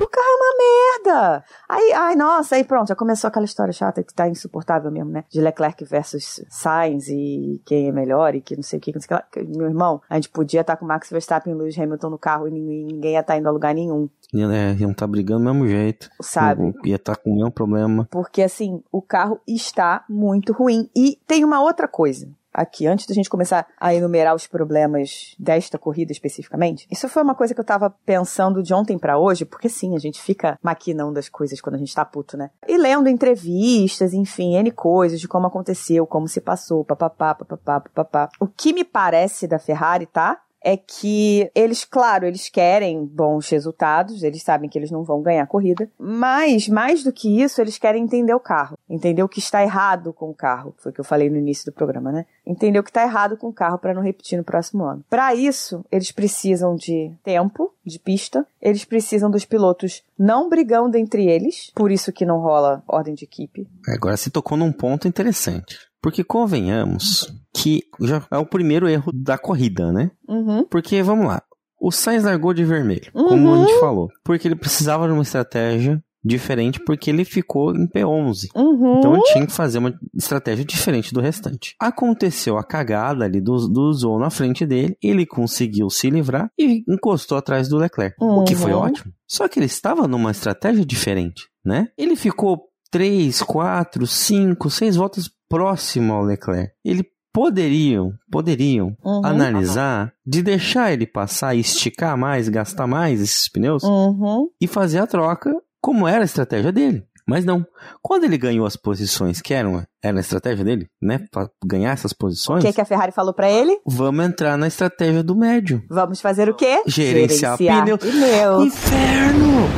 [SPEAKER 2] O carro é uma merda. Aí, ai, nossa, aí pronto, já começou aquela história chata que tá insuportável mesmo, né? De Leclerc versus Sainz e quem é melhor e que não sei o que, não sei o que. Meu irmão, a gente podia estar tá com Max Verstappen e Lewis Hamilton no carro e ninguém ia estar tá indo a lugar nenhum.
[SPEAKER 3] É, iam estar tá brigando do mesmo jeito.
[SPEAKER 2] Sabe?
[SPEAKER 3] Ia estar com o mesmo problema.
[SPEAKER 2] Porque assim, o carro está muito ruim. E tem uma outra coisa aqui, antes da gente começar a enumerar os problemas desta corrida especificamente, isso foi uma coisa que eu tava pensando de ontem para hoje, porque sim, a gente fica maquinando as coisas quando a gente tá puto, né? E lendo entrevistas, enfim, N coisas de como aconteceu, como se passou, papapá, papapá, papapá. O que me parece da Ferrari, tá? É que eles, claro, eles querem bons resultados, eles sabem que eles não vão ganhar corrida, mas mais do que isso, eles querem entender o carro, entender o que está errado com o carro, foi o que eu falei no início do programa, né? Entender o que está errado com o carro para não repetir no próximo ano. Para isso, eles precisam de tempo, de pista, eles precisam dos pilotos não brigando entre eles, por isso que não rola ordem de equipe.
[SPEAKER 3] Agora se tocou num ponto interessante. Porque convenhamos que já é o primeiro erro da corrida, né?
[SPEAKER 2] Uhum.
[SPEAKER 3] Porque, vamos lá, o Sainz largou de vermelho, uhum. como a gente falou. Porque ele precisava de uma estratégia diferente porque ele ficou em P11.
[SPEAKER 2] Uhum.
[SPEAKER 3] Então ele tinha que fazer uma estratégia diferente do restante. Aconteceu a cagada ali do, do Zou na frente dele, ele conseguiu se livrar e encostou atrás do Leclerc, uhum. o que foi uhum. ótimo. Só que ele estava numa estratégia diferente, né? Ele ficou 3, 4, 5, 6 voltas próximo ao Leclerc. Ele poderiam, poderiam uhum. analisar de deixar ele passar esticar mais, gastar mais esses pneus
[SPEAKER 2] uhum.
[SPEAKER 3] e fazer a troca como era a estratégia dele. Mas não. Quando ele ganhou as posições que eram era a estratégia dele, né? Pra ganhar essas posições.
[SPEAKER 2] O que, que a Ferrari falou para ele?
[SPEAKER 3] Vamos entrar na estratégia do médio.
[SPEAKER 2] Vamos fazer o quê?
[SPEAKER 3] Gerenciar, Gerenciar pneu.
[SPEAKER 2] pneu.
[SPEAKER 3] Inferno!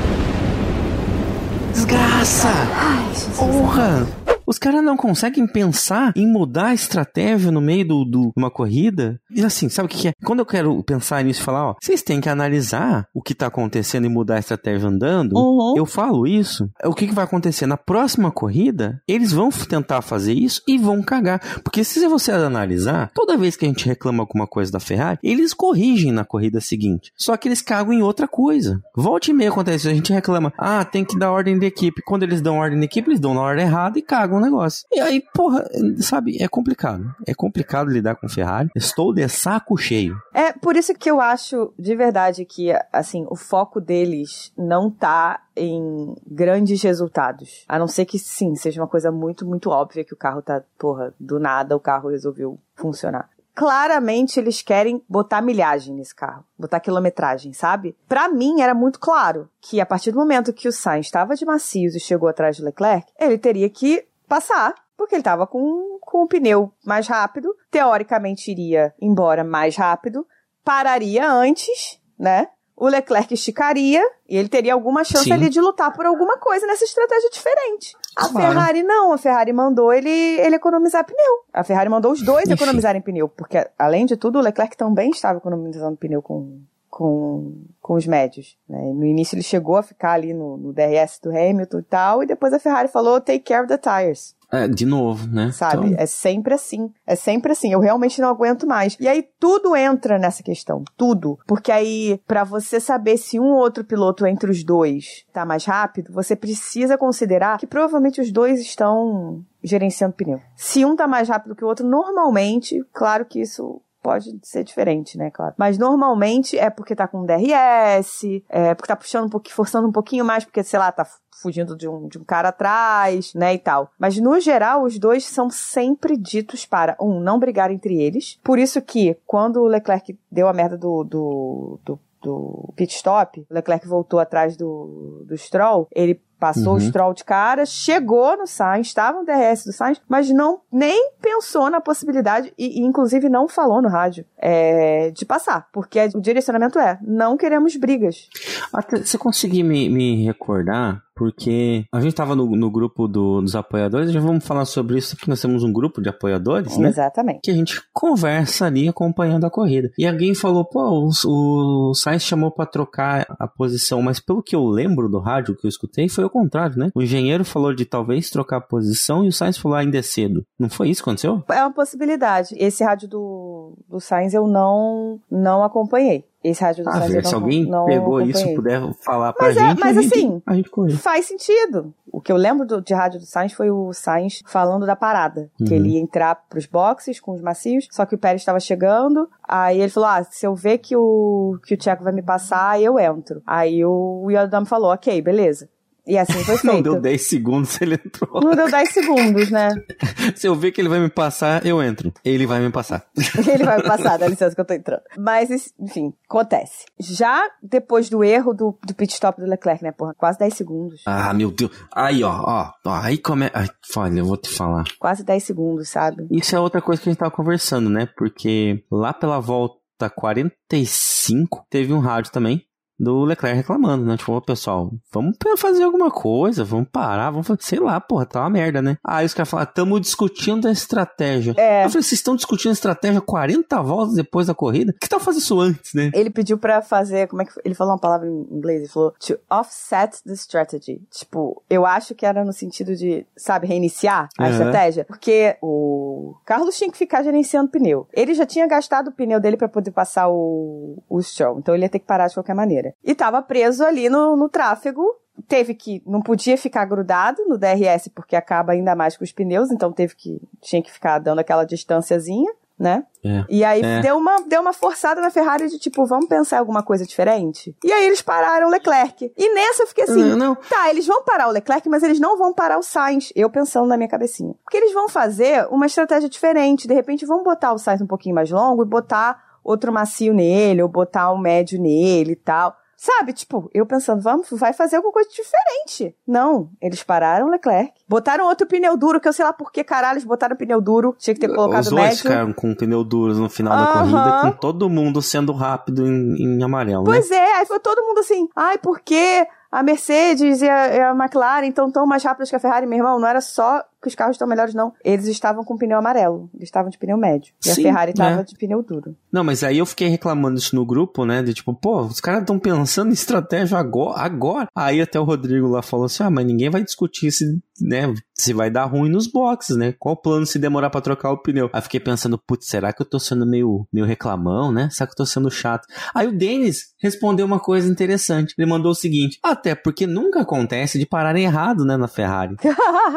[SPEAKER 3] Desgraça! Ai, Jesus. Os caras não conseguem pensar em mudar a estratégia no meio de do, do, uma corrida. E assim, sabe o que, que, é? Quando eu quero pensar nisso e falar, ó, vocês têm que analisar o que tá acontecendo e mudar a estratégia andando,
[SPEAKER 2] uhum.
[SPEAKER 3] eu falo isso. O que, que vai acontecer? Na próxima corrida, eles vão tentar fazer isso e vão cagar. Porque se você analisar, toda vez que a gente reclama alguma coisa da Ferrari, eles corrigem na corrida seguinte. Só que eles cagam em outra coisa. Volte e meia acontece, a gente reclama, ah, tem que dar ordem de equipe. Quando eles dão ordem de equipe, eles dão na ordem errada e cagam um negócio. E aí, porra, sabe, é complicado. É complicado lidar com Ferrari. Estou de saco cheio.
[SPEAKER 2] É por isso que eu acho de verdade que, assim, o foco deles não tá em grandes resultados. A não ser que, sim, seja uma coisa muito, muito óbvia que o carro tá, porra, do nada o carro resolveu funcionar claramente eles querem botar milhagem nesse carro, botar quilometragem, sabe? Para mim era muito claro que a partir do momento que o Sainz estava de macios e chegou atrás do Leclerc, ele teria que passar, porque ele estava com, com o pneu mais rápido, teoricamente iria embora mais rápido, pararia antes, né? O Leclerc esticaria e ele teria alguma chance Sim. ali de lutar por alguma coisa nessa estratégia diferente. A claro. Ferrari não, a Ferrari mandou ele, ele economizar pneu. A Ferrari mandou os dois Enfim. economizarem pneu, porque além de tudo o Leclerc também estava economizando pneu com, com, com os médios. Né? No início ele chegou a ficar ali no, no, DRS do Hamilton e tal, e depois a Ferrari falou take care of the tires.
[SPEAKER 3] É, de novo, né?
[SPEAKER 2] Sabe? Então... É sempre assim. É sempre assim. Eu realmente não aguento mais. E aí tudo entra nessa questão. Tudo. Porque aí, para você saber se um ou outro piloto entre os dois tá mais rápido, você precisa considerar que provavelmente os dois estão gerenciando pneu. Se um tá mais rápido que o outro, normalmente, claro que isso pode ser diferente, né, claro. Mas normalmente é porque tá com DRS, é porque tá puxando um pouquinho, forçando um pouquinho mais, porque, sei lá, tá fugindo de um, de um cara atrás, né, e tal. Mas no geral, os dois são sempre ditos para, um, não brigar entre eles. Por isso que, quando o Leclerc deu a merda do, do, do do pit stop, o Leclerc voltou atrás do, do Stroll, ele Passou uhum. o Stroll de cara, chegou no Sainz, estava no DRS do Sainz, mas não nem pensou na possibilidade e, e inclusive não falou no rádio é, de passar, porque o direcionamento é não queremos brigas.
[SPEAKER 3] Até, você conseguir me, me recordar porque a gente estava no, no grupo do, dos apoiadores, já vamos falar sobre isso, porque nós temos um grupo de apoiadores, né?
[SPEAKER 2] Exatamente.
[SPEAKER 3] Que a gente conversa ali acompanhando a corrida. E alguém falou, pô, o, o Sainz chamou para trocar a posição, mas pelo que eu lembro do rádio que eu escutei, foi o contrário, né? O engenheiro falou de talvez trocar posição e o Sainz falou ainda é cedo. Não foi isso que aconteceu?
[SPEAKER 2] É uma possibilidade. Esse rádio do, do Sainz eu não, não acompanhei. Esse rádio do ah,
[SPEAKER 3] Sainz Se alguém não pegou isso e puder falar pra
[SPEAKER 2] mas
[SPEAKER 3] é, gente,
[SPEAKER 2] mas
[SPEAKER 3] a
[SPEAKER 2] assim,
[SPEAKER 3] a gente
[SPEAKER 2] faz sentido. O que eu lembro do, de rádio do Sainz foi o Sainz falando da parada. Uhum. Que ele ia entrar pros boxes com os macios, só que o Pérez estava chegando. Aí ele falou: Ah, se eu ver que o, que o Tcheco vai me passar, eu entro. Aí o Yodam falou: Ok, beleza. E assim foi feito.
[SPEAKER 3] Não deu 10 segundos, ele entrou.
[SPEAKER 2] Não deu 10 segundos, né?
[SPEAKER 3] Se eu ver que ele vai me passar, eu entro. Ele vai me passar.
[SPEAKER 2] ele vai me passar, dá licença que eu tô entrando. Mas, enfim, acontece. Já depois do erro do, do pit stop do Leclerc, né, porra? Quase 10 segundos.
[SPEAKER 3] Ah, meu Deus. Aí, ó, ó. ó aí come... Ai, olha, eu vou te falar.
[SPEAKER 2] Quase 10 segundos, sabe?
[SPEAKER 3] Isso é outra coisa que a gente tava conversando, né? Porque lá pela volta 45, teve um rádio também do Leclerc reclamando, né? Tipo, ô, pessoal, vamos fazer alguma coisa, vamos parar, vamos fazer, sei lá, porra, tá uma merda, né? Aí os caras falam, tamo discutindo a estratégia.
[SPEAKER 2] É.
[SPEAKER 3] Eu falei, vocês estão discutindo a estratégia 40 voltas depois da corrida? Que tal fazer isso antes, né?
[SPEAKER 2] Ele pediu pra fazer, como é que ele falou uma palavra em inglês? Ele falou, to offset the strategy. Tipo, eu acho que era no sentido de, sabe, reiniciar a uhum. estratégia. Porque o Carlos tinha que ficar gerenciando pneu. Ele já tinha gastado o pneu dele para poder passar o, o Stroll, então ele ia ter que parar de qualquer maneira. E estava preso ali no, no tráfego teve que não podia ficar grudado no DRS porque acaba ainda mais com os pneus, então teve que tinha que ficar dando aquela distânciazinha né?
[SPEAKER 3] É.
[SPEAKER 2] E aí
[SPEAKER 3] É.
[SPEAKER 2] deu, uma, deu uma forçada na Ferrari de tipo, vamos pensar em alguma coisa diferente? E aí eles pararam o Leclerc. E nessa eu fiquei assim,
[SPEAKER 3] Não, não.
[SPEAKER 2] tá, eles vão parar o Leclerc, mas eles não vão parar o Sainz. Eu pensando na minha cabecinha. Porque eles vão fazer uma estratégia diferente. De repente vão botar o Sainz um pouquinho mais longo e botar outro macio nele, ou botar um médio nele e tal. Sabe, tipo, eu pensando, vamos, vai fazer alguma coisa diferente. Não, eles pararam o Leclerc, botaram outro pneu duro, que eu sei lá por que caralho eles botaram pneu duro, tinha que ter colocado
[SPEAKER 3] Os dois
[SPEAKER 2] médio.
[SPEAKER 3] ficaram com pneu duros no final da
[SPEAKER 2] Aham.
[SPEAKER 3] corrida, com todo mundo sendo rápido em, em amarelo, né?
[SPEAKER 2] Pois é, aí foi todo mundo assim, ai, por que a Mercedes e a, e a McLaren estão tão mais rápidas que a Ferrari, meu irmão? Não era só que os carros estão melhores, não. Eles estavam com pneu amarelo, eles estavam de pneu médio. E
[SPEAKER 3] Sim,
[SPEAKER 2] a Ferrari estava
[SPEAKER 3] né?
[SPEAKER 2] de pneu duro.
[SPEAKER 3] Não, mas aí eu fiquei reclamando isso no grupo, né? De tipo, pô, os caras estão pensando em estratégia agora, agora. Aí até o Rodrigo lá falou assim: ah, mas ninguém vai discutir se, né, se vai dar ruim nos boxes, né? Qual o plano se demorar pra trocar o pneu? Aí fiquei pensando, putz, será que eu tô sendo meio, meio reclamão, né? Será que eu tô sendo chato? Aí o Denis respondeu uma coisa interessante. Ele mandou o seguinte: até porque nunca acontece de pararem errado, né, na Ferrari.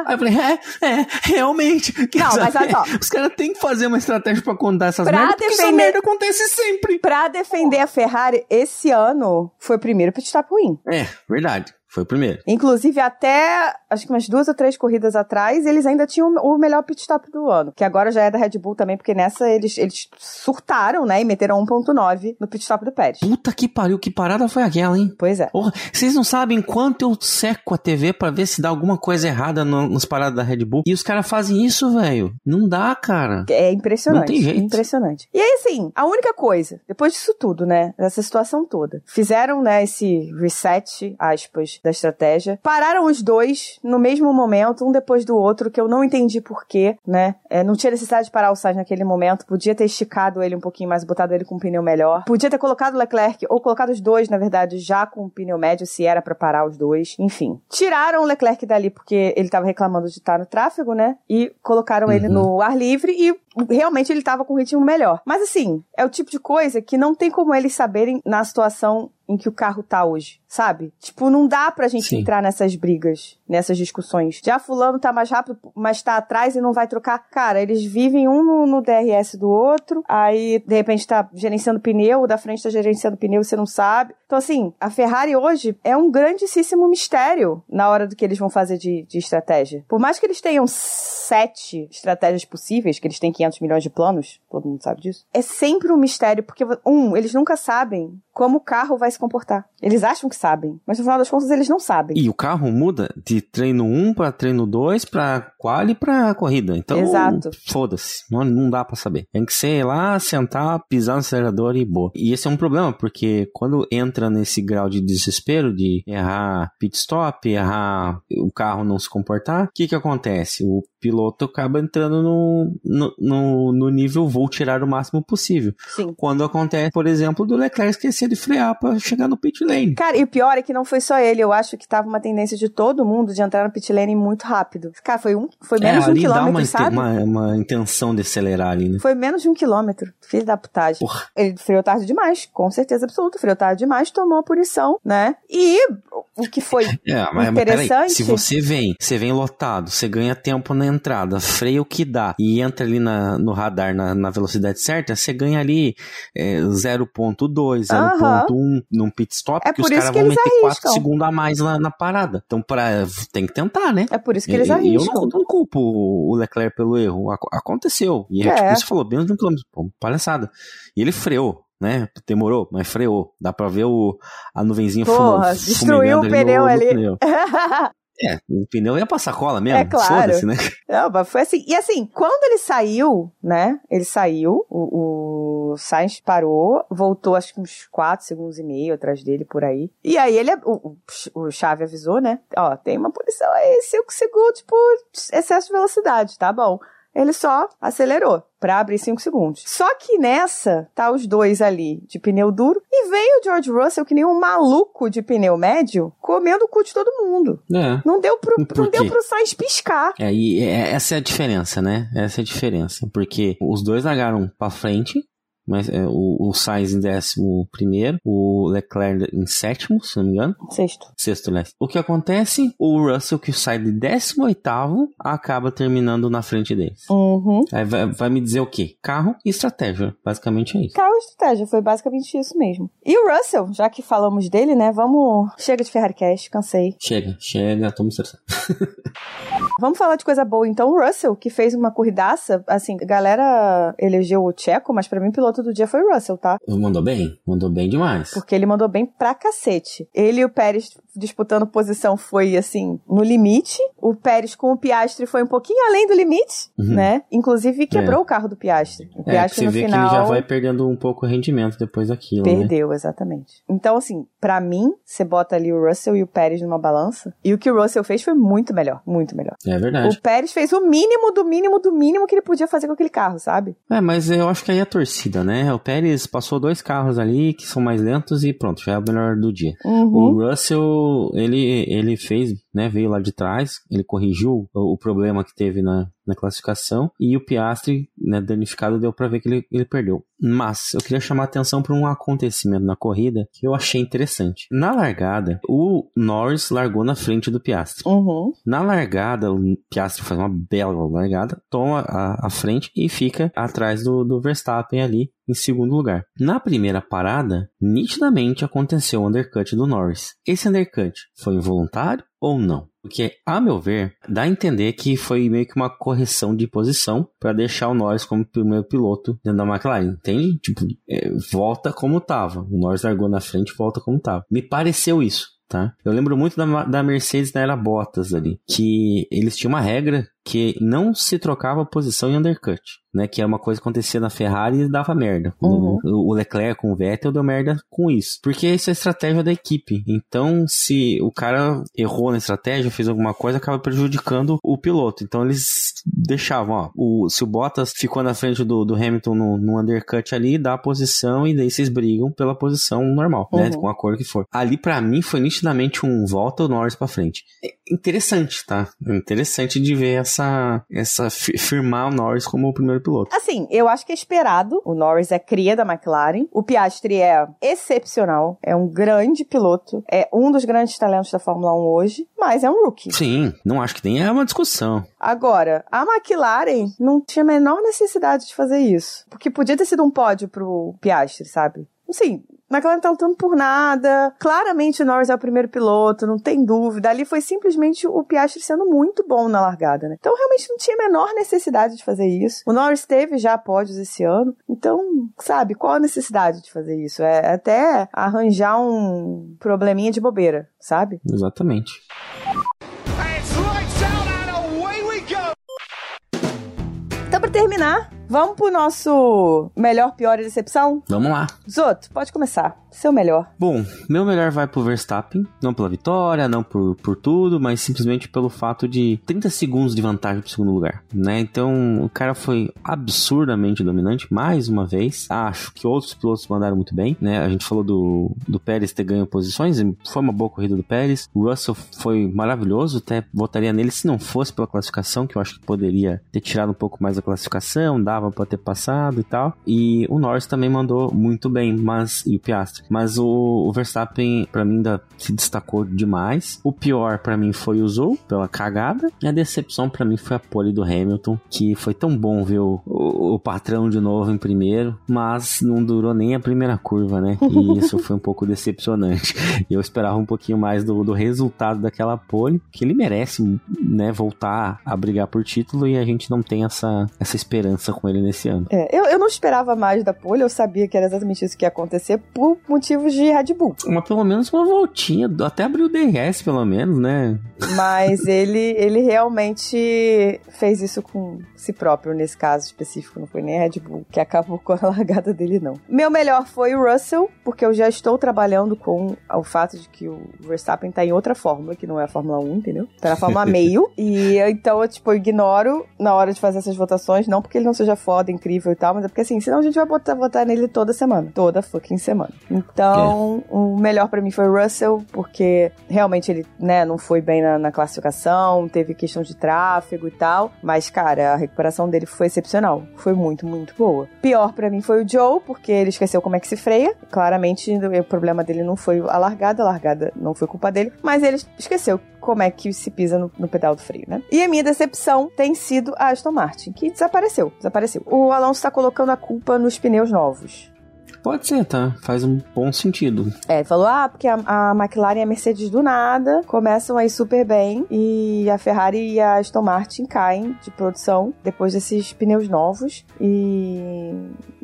[SPEAKER 3] Aí eu falei, é, é, realmente.
[SPEAKER 2] Não, mas
[SPEAKER 3] saber?
[SPEAKER 2] olha só.
[SPEAKER 3] Os caras têm que fazer uma estratégia pra contar essas
[SPEAKER 2] Pra
[SPEAKER 3] merdas, porque essa
[SPEAKER 2] defender-
[SPEAKER 3] merda acontece sempre.
[SPEAKER 2] Pra defender a Ferrari, esse ano foi o primeiro pit stop ruim.
[SPEAKER 3] É, verdade. Foi o primeiro.
[SPEAKER 2] Inclusive, até acho que umas duas ou três corridas atrás, eles ainda tinham o melhor pit stop do ano. Que agora já é da Red Bull também, porque nessa eles, eles surtaram, né? E meteram 1.9 no pit stop do Pérez.
[SPEAKER 3] Puta que pariu, que parada foi aquela, hein?
[SPEAKER 2] Pois é.
[SPEAKER 3] Porra, vocês não sabem quanto eu seco a TV pra ver se dá alguma coisa errada no, nos paradas da Red Bull. E os caras fazem isso, velho. Não dá, cara.
[SPEAKER 2] É impressionante.
[SPEAKER 3] Não tem jeito.
[SPEAKER 2] Impressionante. E aí, assim, a única coisa, depois disso tudo, né? Dessa situação toda, fizeram, né, esse reset, aspas, da estratégia. Pararam os dois no mesmo momento, um depois do outro, que eu não entendi porquê, né? É, não tinha necessidade de parar o Sainz naquele momento. Podia ter esticado ele um pouquinho mais, botado ele com um pneu melhor. Podia ter colocado o Leclerc, ou colocado os dois, na verdade, já com um pneu médio, se era pra parar os dois. Enfim. Tiraram o Leclerc dali porque ele tava reclamando de estar no tráfego, né? E colocaram ele
[SPEAKER 3] Uhum.
[SPEAKER 2] no ar livre e realmente ele tava com um ritmo melhor. Mas assim, é o tipo de coisa que não tem como eles saberem na situação em que o carro tá hoje, sabe? Tipo, não dá pra gente
[SPEAKER 3] Sim.
[SPEAKER 2] entrar nessas brigas, nessas discussões. Já fulano tá mais rápido, mas tá atrás e não vai trocar. Cara, eles vivem um no, no DRS do outro, aí de repente tá gerenciando pneu, o da frente tá gerenciando pneu você não sabe. Então assim, a Ferrari hoje é um grandíssimo mistério na hora do que eles vão fazer de, de estratégia. Por mais que eles tenham sete estratégias possíveis, que eles têm 500 milhões de planos, todo mundo sabe disso, é sempre um mistério, porque, um, eles nunca sabem como o carro vai se comportar. Eles acham que sabem, mas no final das contas eles não sabem.
[SPEAKER 3] E o carro muda de treino 1 pra treino 2, pra quali pra corrida. Então, foda-se. Não, não dá pra saber. Tem que ser lá, sentar, pisar no acelerador e boa. E esse é um problema, porque quando entra nesse grau de desespero de errar pit stop, errar o carro não se comportar, o que que acontece? O piloto acaba entrando no, no, no, no nível vou tirar o máximo possível.
[SPEAKER 2] Sim.
[SPEAKER 3] Quando acontece, por exemplo, do Leclerc esquecer de frear pra chegar no pit lane.
[SPEAKER 2] Cara, e o pior é que não foi só ele. Eu acho que tava uma tendência de todo mundo de entrar no pit lane muito rápido. Cara, foi, um, foi menos de um
[SPEAKER 3] É, ali dá
[SPEAKER 2] quilômetro,
[SPEAKER 3] uma,
[SPEAKER 2] sabe?
[SPEAKER 3] uma, uma intenção de acelerar ali, né?
[SPEAKER 2] Foi menos de um quilômetro. Filho da putagem.
[SPEAKER 3] Porra.
[SPEAKER 2] Ele freou tarde demais, com certeza absoluta. Freou tarde demais, tomou a punição, né? E o que foi
[SPEAKER 3] É, mas, mas peraí,
[SPEAKER 2] Interessante.
[SPEAKER 3] se você vem, você vem lotado, você ganha tempo na entrada, freia o que dá e entra ali na, no radar na, na velocidade certa, você ganha ali é, 0.2, 0.1 num pit stop,
[SPEAKER 2] É
[SPEAKER 3] que os caras vão meter 4
[SPEAKER 2] arriscam.
[SPEAKER 3] segundos a mais na, na parada. Então, pra, tem que tentar, né?
[SPEAKER 2] É por isso que eles
[SPEAKER 3] E- e eu
[SPEAKER 2] arriscam.
[SPEAKER 3] não, não culpo o Leclerc pelo erro. Ac- Aconteceu. E é.
[SPEAKER 2] É.
[SPEAKER 3] tipo, você falou, menos de um quilômetro. Pô, palhaçada. E ele freou, né? Demorou, mas freou. Dá pra ver o, a nuvenzinha
[SPEAKER 2] Porra,
[SPEAKER 3] fuma-
[SPEAKER 2] destruiu o pneu ali.
[SPEAKER 3] pneu. É, o pneu ia pra sacola mesmo.
[SPEAKER 2] É claro.
[SPEAKER 3] Foda-se, né?
[SPEAKER 2] Não, mas foi assim. E assim, quando ele saiu, né? Ele saiu, o, o Sainz parou, voltou acho que uns 4 segundos e meio atrás dele, por aí. E aí ele, o, o, o Chave avisou, né? Ó, tem uma punição aí, 5 segundos por excesso de velocidade, tá bom. Ele só acelerou pra abrir 5 segundos. Só que nessa, tá os dois ali de pneu duro e veio o George Russell que nem um maluco de pneu médio comendo o cu de todo mundo.
[SPEAKER 3] É.
[SPEAKER 2] Não deu pro,
[SPEAKER 3] Por
[SPEAKER 2] não deu pro Sainz piscar.
[SPEAKER 3] É, e é- essa é a diferença, né? Essa é a diferença. Porque os dois largaram pra frente, Mas é, o, o Sainz em décimo primeiro, o Leclerc em sétimo, se não me engano.
[SPEAKER 2] Sexto.
[SPEAKER 3] Sexto, né? O que acontece? O Russell, que sai de décimo oitavo, acaba terminando na frente deles.
[SPEAKER 2] Uhum.
[SPEAKER 3] Aí vai, vai me dizer o quê? Carro e estratégia. Basicamente é isso.
[SPEAKER 2] Carro e estratégia, foi basicamente isso mesmo. E o Russell, já que falamos dele, né? Vamos. Chega de Ferrari Cash, cansei.
[SPEAKER 3] Chega, chega, tô me estressando.
[SPEAKER 2] Vamos falar de coisa boa então. O Russell, que fez uma corridaça, assim, a galera elegeu o Checo, mas pra mim o do dia foi o Russell, tá?
[SPEAKER 3] Mandou bem? Mandou bem demais.
[SPEAKER 2] Porque ele mandou bem pra cacete. Ele e o Pérez disputando posição foi, assim, no limite. O Pérez com o Piastri foi um pouquinho além do limite,
[SPEAKER 3] Uhum.
[SPEAKER 2] né? Inclusive quebrou o carro do Piastri. O
[SPEAKER 3] É, que
[SPEAKER 2] Piastri
[SPEAKER 3] você
[SPEAKER 2] no
[SPEAKER 3] vê
[SPEAKER 2] final
[SPEAKER 3] que ele já vai perdendo um pouco o rendimento depois daquilo, né?
[SPEAKER 2] perdeu, exatamente. Então, assim, pra mim, você bota ali o Russell e o Pérez numa balança. E o que o Russell fez foi muito melhor, muito melhor.
[SPEAKER 3] É verdade.
[SPEAKER 2] O Pérez fez o mínimo do mínimo do mínimo que ele podia fazer com aquele carro, sabe?
[SPEAKER 3] É, mas eu acho que aí é a torcida, né? O Pérez passou dois carros ali que são mais lentos e pronto, já é o melhor do dia.
[SPEAKER 2] Uhum.
[SPEAKER 3] O Russell, ele, ele fez, né, veio lá de trás, ele corrigiu o, o problema que teve na, na classificação e o Piastri, né, danificado, deu pra ver que ele, ele perdeu. Mas eu queria chamar a atenção para um acontecimento na corrida que eu achei interessante. Na largada, o Norris largou na frente do Piastri.
[SPEAKER 2] Uhum.
[SPEAKER 3] Na largada, o Piastri faz uma bela largada, toma a, a frente e fica atrás do, do Verstappen ali em segundo lugar. Na primeira parada, nitidamente aconteceu o undercut do Norris. Esse undercut foi involuntário ou não? Porque, a meu ver, dá a entender que foi meio que uma correção de posição para deixar o Norris como primeiro piloto dentro da McLaren, entende? Tipo, é, volta como tava. O Norris largou na frente, volta como tava. Me pareceu isso. Tá? Eu lembro muito da, da Mercedes na era Bottas ali, que eles tinham uma regra que não se trocava posição em undercut, né? Que é uma coisa que acontecia na Ferrari e dava merda.
[SPEAKER 2] Uhum.
[SPEAKER 3] O, o Leclerc com o Vettel deu merda com isso. Porque isso é a estratégia da equipe. Então, se o cara errou na estratégia, fez alguma coisa, acaba prejudicando o piloto. Então, eles deixavam, ó, o, se o Bottas ficou na frente do, do Hamilton no, no undercut ali, dá a posição e daí vocês brigam pela posição normal, né?
[SPEAKER 2] Uhum.
[SPEAKER 3] Com a cor que for. Ali, para mim, foi nitidamente um volta o Norris pra frente. É interessante, tá? É interessante de ver essa, essa fi- firmar o Norris como o primeiro piloto.
[SPEAKER 2] Assim, eu acho que é esperado. O Norris é cria da McLaren. O Piastri é excepcional. É um grande piloto. É um dos grandes talentos da Fórmula 1 hoje. Mas é um rookie.
[SPEAKER 3] Sim, não acho que tenha uma discussão.
[SPEAKER 2] Agora, a McLaren não tinha a menor necessidade de fazer isso. Porque podia ter sido um pódio pro Piastri, sabe? Assim, a McLaren tá lutando por nada. Claramente o Norris é o primeiro piloto, não tem dúvida. Ali foi simplesmente o Piastri sendo muito bom na largada, né? Então realmente não tinha a menor necessidade de fazer isso. O Norris teve já pódios esse ano. Então, sabe, qual a necessidade de fazer isso? É até arranjar um probleminha de bobeira, sabe?
[SPEAKER 3] Exatamente.
[SPEAKER 2] Então, pra terminar, vamos pro nosso melhor, pior e decepção?
[SPEAKER 3] Vamos lá.
[SPEAKER 2] Zoto, pode começar. Seu melhor.
[SPEAKER 3] Bom, meu melhor vai pro Verstappen, não pela vitória, não por, por tudo, mas simplesmente pelo fato de 30 segundos de vantagem pro segundo lugar, né? Então, o cara foi absurdamente dominante, mais uma vez. Acho que outros pilotos mandaram muito bem, né? A gente falou do, do Pérez ter ganho posições, foi uma boa corrida do Pérez. O Russell foi maravilhoso, até votaria nele se não fosse pela classificação, que eu acho que poderia ter tirado um pouco mais da classificação, dava pra ter passado e tal. E o Norris também mandou muito bem, mas e o Piastri. Mas o, o Verstappen, pra mim, ainda se destacou demais. O pior pra mim foi o Zou, pela cagada. E a decepção pra mim foi a pole do Hamilton, que foi tão bom ver o, o, o patrão de novo em primeiro, mas não durou nem a primeira curva, né? E isso foi um pouco decepcionante. E eu esperava um pouquinho mais do, do resultado daquela pole, que ele merece, né, voltar a brigar por título e a gente não tem essa, essa esperança com ele nesse ano.
[SPEAKER 2] É, eu, eu não esperava mais da pole, eu sabia que era exatamente isso que ia acontecer por motivos de Red Bull.
[SPEAKER 3] Mas pelo menos uma voltinha, até abriu o DRS pelo menos, né?
[SPEAKER 2] Mas ele, ele realmente fez isso com si próprio, nesse caso específico. Não foi nem a Red Bull que acabou com a largada dele, não. Meu melhor foi o Russell, porque eu já estou trabalhando com o fato de que o Verstappen tá em outra fórmula, que não é a Fórmula 1, entendeu? Tá na Fórmula meio. E então eu, tipo, eu ignoro na hora de fazer essas votações, não porque ele não seja foda, incrível e tal, mas é porque assim, senão a gente vai botar, votar nele toda semana. Toda fucking semana. Então, é. o melhor para mim foi o Russell, porque realmente ele, né, não foi bem na, na, classificação, teve questão de tráfego e tal. Mas, cara, a recuperação dele foi excepcional. Foi muito, muito boa. Pior para mim foi o Joe, porque ele esqueceu como é que se freia. Claramente, o problema dele não foi a largada, a largada não foi culpa dele, mas ele esqueceu como é que se pisa no, no, pedal do freio, né? E a minha decepção tem sido a Aston Martin, que desapareceu, desapareceu. O Alonso está colocando a culpa nos pneus novos.
[SPEAKER 3] Pode ser, tá? Faz um bom sentido.
[SPEAKER 2] É, falou, ah, porque a, a McLaren e a Mercedes do nada começam aí super bem e a Ferrari e a Aston Martin caem de produção depois desses pneus novos e,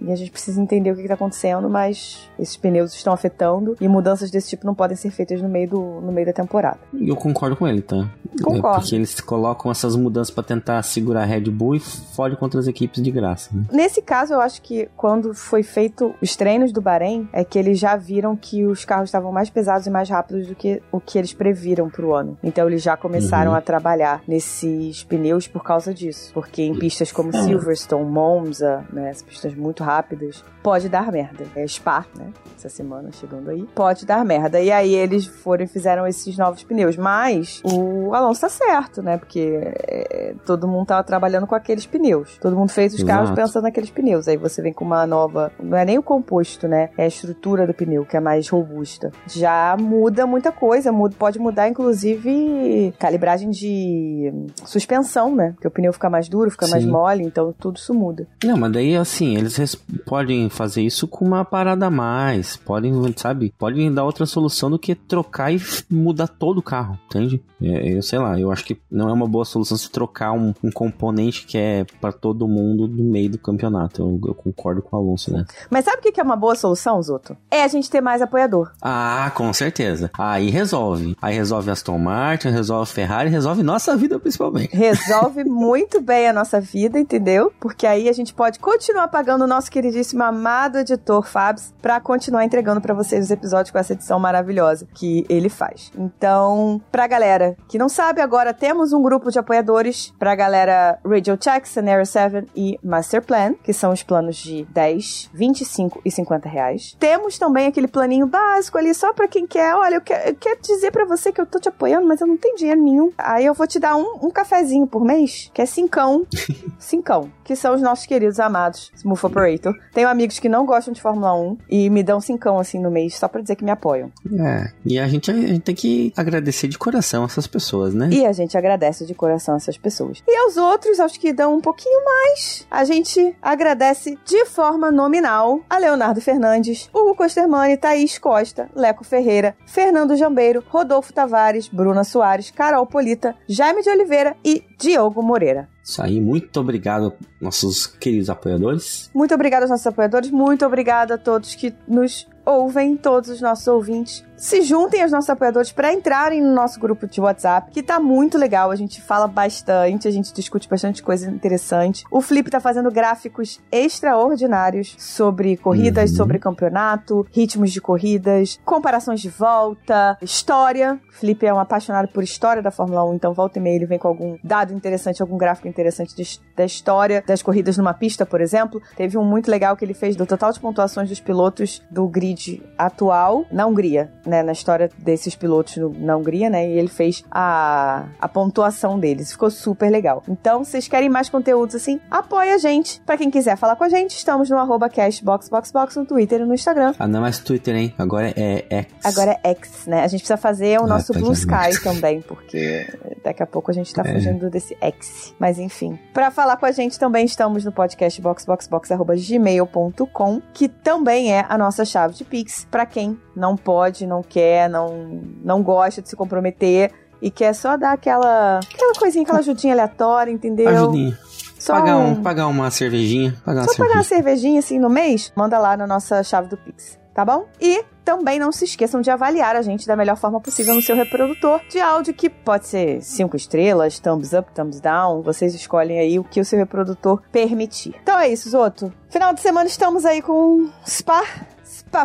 [SPEAKER 2] e a gente precisa entender o que está acontecendo, mas esses pneus estão afetando e mudanças desse tipo não podem ser feitas no meio, do, no meio da temporada.
[SPEAKER 3] E eu concordo com ele, tá?
[SPEAKER 2] Concordo.
[SPEAKER 3] É porque eles colocam essas mudanças para tentar segurar a Red Bull e fode contra as equipes de graça. Né?
[SPEAKER 2] Nesse caso, eu acho que quando foi feito os treinos treinos do Bahrein é que eles já viram que os carros estavam mais pesados e mais rápidos do que o que eles previram para o ano. Então eles já começaram uhum. a trabalhar nesses pneus por causa disso. Porque em pistas como uhum. Silverstone, Monza, né, as pistas muito rápidas, pode dar merda. É Spa, né? Essa semana chegando aí. Pode dar merda. E aí eles foram e fizeram esses novos pneus. Mas o Alonso tá certo, né? Porque é, todo mundo tava trabalhando com aqueles pneus. Todo mundo fez os Exato. carros pensando naqueles pneus. Aí você vem com uma nova. Não é nem o composto né? É a estrutura do pneu, que é mais robusta. Já muda muita coisa, muda, pode mudar inclusive calibragem de suspensão, né? Porque o pneu fica mais duro, fica Sim. mais mole, então tudo isso muda.
[SPEAKER 3] Não, mas daí assim, eles podem fazer isso com uma parada a mais, podem, sabe? Podem dar outra solução do que trocar e mudar todo o carro, entende? É, eu sei lá, eu acho que não é uma boa solução se trocar um, um componente que é para todo mundo no meio do campeonato. Eu, eu, concordo com o Alonso, né?
[SPEAKER 2] Mas sabe o que é uma boa solução, Zoto? É a gente ter mais apoiador.
[SPEAKER 3] Ah, com certeza. Aí resolve. Aí resolve Aston Martin, resolve Ferrari, resolve nossa vida principalmente.
[SPEAKER 2] Resolve muito bem a nossa vida, entendeu? Porque aí a gente pode continuar pagando o nosso queridíssimo amado editor Fabs para continuar entregando para vocês os episódios com essa edição maravilhosa que ele faz. Então, pra galera que não sabe, agora temos um grupo de apoiadores pra galera Radio Check, Scenario 7 e Master Plan, que são os planos de 10, 25 e 50 50 reais. Temos também aquele planinho básico ali só para quem quer. Olha, eu quero, eu quero dizer para você que eu tô te apoiando, mas eu não tenho dinheiro nenhum. Aí eu vou te dar um, um cafezinho por mês, que é cincão. cincão. Que são os nossos queridos amados Smooth Operator. Tenho amigos que não gostam de Fórmula 1 e me dão cincão assim no mês só pra dizer que me apoiam.
[SPEAKER 3] É. E a gente, a gente tem que agradecer de coração essas pessoas, né?
[SPEAKER 2] E a gente agradece de coração essas pessoas. E aos outros, aos que dão um pouquinho mais, a gente agradece de forma nominal a Leonardo Fernandes, Hugo Costermani, Thaís Costa, Leco Ferreira, Fernando Jambeiro, Rodolfo Tavares, Bruna Soares, Carol Polita, Jaime de Oliveira e Diogo Moreira.
[SPEAKER 3] Isso aí, muito obrigado, nossos queridos apoiadores.
[SPEAKER 2] Muito obrigado aos nossos apoiadores, muito obrigado a todos que nos ouvem, todos os nossos ouvintes se juntem aos nossos apoiadores para entrarem no nosso grupo de WhatsApp, que tá muito legal. A gente fala bastante, a gente discute bastante coisa interessante. O Flip tá fazendo gráficos extraordinários sobre corridas, uhum. sobre campeonato, ritmos de corridas, comparações de volta, história. O Flip é um apaixonado por história da Fórmula 1, então volta e meia ele vem com algum dado interessante, algum gráfico interessante de, da história das corridas numa pista, por exemplo. Teve um muito legal que ele fez do total de pontuações dos pilotos do grid atual na Hungria né, na história desses pilotos no, na Hungria, né? E ele fez a, a pontuação deles. Ficou super legal. Então, se vocês querem mais conteúdos assim, apoia a gente. Pra quem quiser falar com a gente, estamos no arroba cashboxboxbox no Twitter e no Instagram.
[SPEAKER 3] Ah, não é mais Twitter, hein? Agora é X.
[SPEAKER 2] Agora é X, né? A gente precisa fazer o ah, nosso Blue Sky também, porque daqui a pouco a gente tá é. fugindo desse X. Mas enfim. Pra falar com a gente também estamos no podcast boxboxbox.gmail.com, que também é a nossa chave de Pix, pra quem não pode, não quer, não, não gosta de se comprometer e quer só dar aquela, aquela coisinha, aquela ajudinha aleatória, entendeu?
[SPEAKER 3] Ajudinha. Só pagar, um, pagar uma cervejinha. Pagar
[SPEAKER 2] só
[SPEAKER 3] uma
[SPEAKER 2] pagar uma cervejinha assim no mês, manda lá na nossa chave do Pix, tá bom? E também não se esqueçam de avaliar a gente da melhor forma possível no seu reprodutor de áudio, que pode ser cinco estrelas, thumbs up, thumbs down. Vocês escolhem aí o que o seu reprodutor permitir. Então é isso, Zoto. Final de semana estamos aí com Spa Spa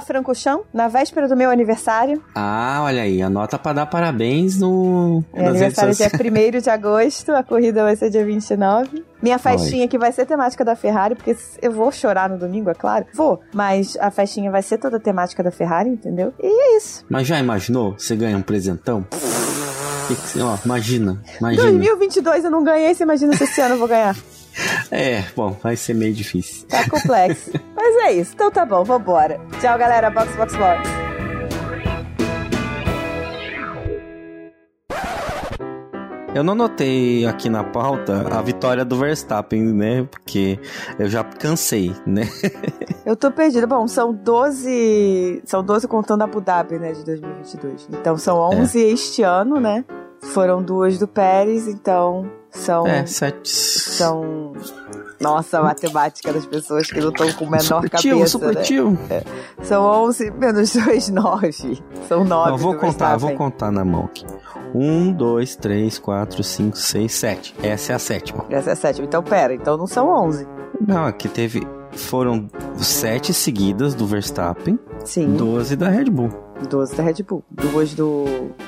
[SPEAKER 2] Francorchamps, na véspera do meu aniversário.
[SPEAKER 3] Ah, olha aí, anota para dar parabéns no.
[SPEAKER 2] Meu aniversário é dia 1 de agosto, a corrida vai ser dia 29. Minha festinha que vai ser temática da Ferrari, porque eu vou chorar no domingo, é claro. Vou. Mas a festinha vai ser toda temática da Ferrari, entendeu? E é isso.
[SPEAKER 3] Mas já imaginou? Você ganha um presentão? Ó, imagina, imagina.
[SPEAKER 2] 2022 eu não ganhei, você imagina se esse ano eu vou ganhar.
[SPEAKER 3] É, bom, vai ser meio difícil.
[SPEAKER 2] Tá complexo. Mas é isso. Então tá bom, vambora. Tchau, galera. Box, box, box.
[SPEAKER 3] Eu não notei aqui na pauta a vitória do Verstappen, né? Porque eu já cansei, né?
[SPEAKER 2] Eu tô perdida. Bom, são 12. São 12 contando Abu Dhabi, né? De 2022. Então são 11 é. este ano, né? Foram duas do Pérez, então são.
[SPEAKER 3] É, sete.
[SPEAKER 2] São. Nossa, a matemática das pessoas que não estão com o menor
[SPEAKER 3] supletivo,
[SPEAKER 2] cabeça.
[SPEAKER 3] Supletivo.
[SPEAKER 2] Né? É. São 11 menos 2, 9. São 9.
[SPEAKER 3] Não, vou contar, vou contar na mão aqui. 1, 2, 3, 4, 5, 6, 7. Essa é a sétima.
[SPEAKER 2] Essa é a sétima. Então, pera, então não são 11.
[SPEAKER 3] Não, aqui teve. Foram 7 seguidas do Verstappen.
[SPEAKER 2] Sim.
[SPEAKER 3] 12 da Red Bull.
[SPEAKER 2] 12 da Red Bull. Duas do.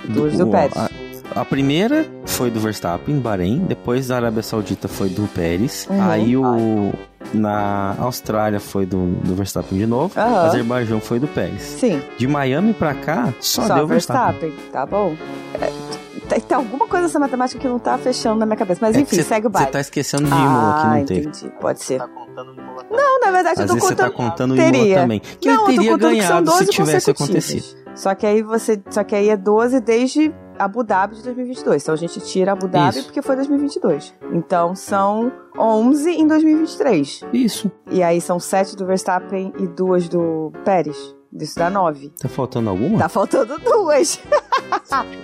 [SPEAKER 2] Duas do, do Pérez.
[SPEAKER 3] A, a, primeira foi do Verstappen, Bahrein. Depois da Arábia Saudita foi do Pérez. Uhum. Aí o. Na Austrália foi do, do Verstappen de novo. Uhum. Azerbaijão foi do Pérez.
[SPEAKER 2] Sim.
[SPEAKER 3] De Miami pra cá, só, só deu Verstappen.
[SPEAKER 2] Verstappen. Tá bom. É, tem, tem alguma coisa nessa matemática que não tá fechando na minha cabeça. Mas é enfim, cê, segue o baile.
[SPEAKER 3] Você tá esquecendo de Imola
[SPEAKER 2] ah,
[SPEAKER 3] que não
[SPEAKER 2] entendi.
[SPEAKER 3] teve.
[SPEAKER 2] Pode ser. Tá não, na verdade
[SPEAKER 3] Às
[SPEAKER 2] eu tô
[SPEAKER 3] vezes
[SPEAKER 2] contando.
[SPEAKER 3] Você tá contando teria. Imola também. Que não, ele teria ganhado se tivesse acontecido.
[SPEAKER 2] Só que aí você. Só que aí é 12 desde Abu Dhabi de 2022. Então a gente tira Abu Dhabi Isso. porque foi 2022. Então são 11 em 2023.
[SPEAKER 3] Isso.
[SPEAKER 2] E aí são 7 do Verstappen e 2 do Pérez. Isso dá 9.
[SPEAKER 3] Tá faltando alguma?
[SPEAKER 2] Tá faltando duas.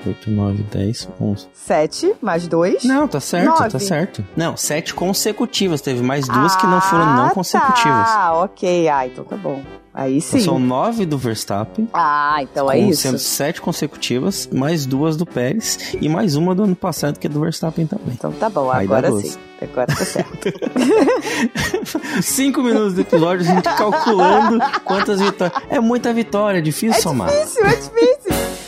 [SPEAKER 3] 8, 9, 10, 11.
[SPEAKER 2] 7 mais 2.
[SPEAKER 3] Não, tá certo, 9. tá certo. Não, 7 consecutivas. Teve mais duas ah, que não foram não ah, consecutivas.
[SPEAKER 2] Ah, ok. Ah, então tá bom. Aí sim.
[SPEAKER 3] Então são nove do Verstappen.
[SPEAKER 2] Ah, então é isso.
[SPEAKER 3] Sendo sete consecutivas, mais duas do Pérez e mais uma do ano passado, que é do Verstappen também.
[SPEAKER 2] Então tá bom, agora sim. Agora tá certo.
[SPEAKER 3] Cinco minutos do episódio, a gente calculando quantas vitórias. É muita vitória, é difícil é somar.
[SPEAKER 2] É difícil, é difícil.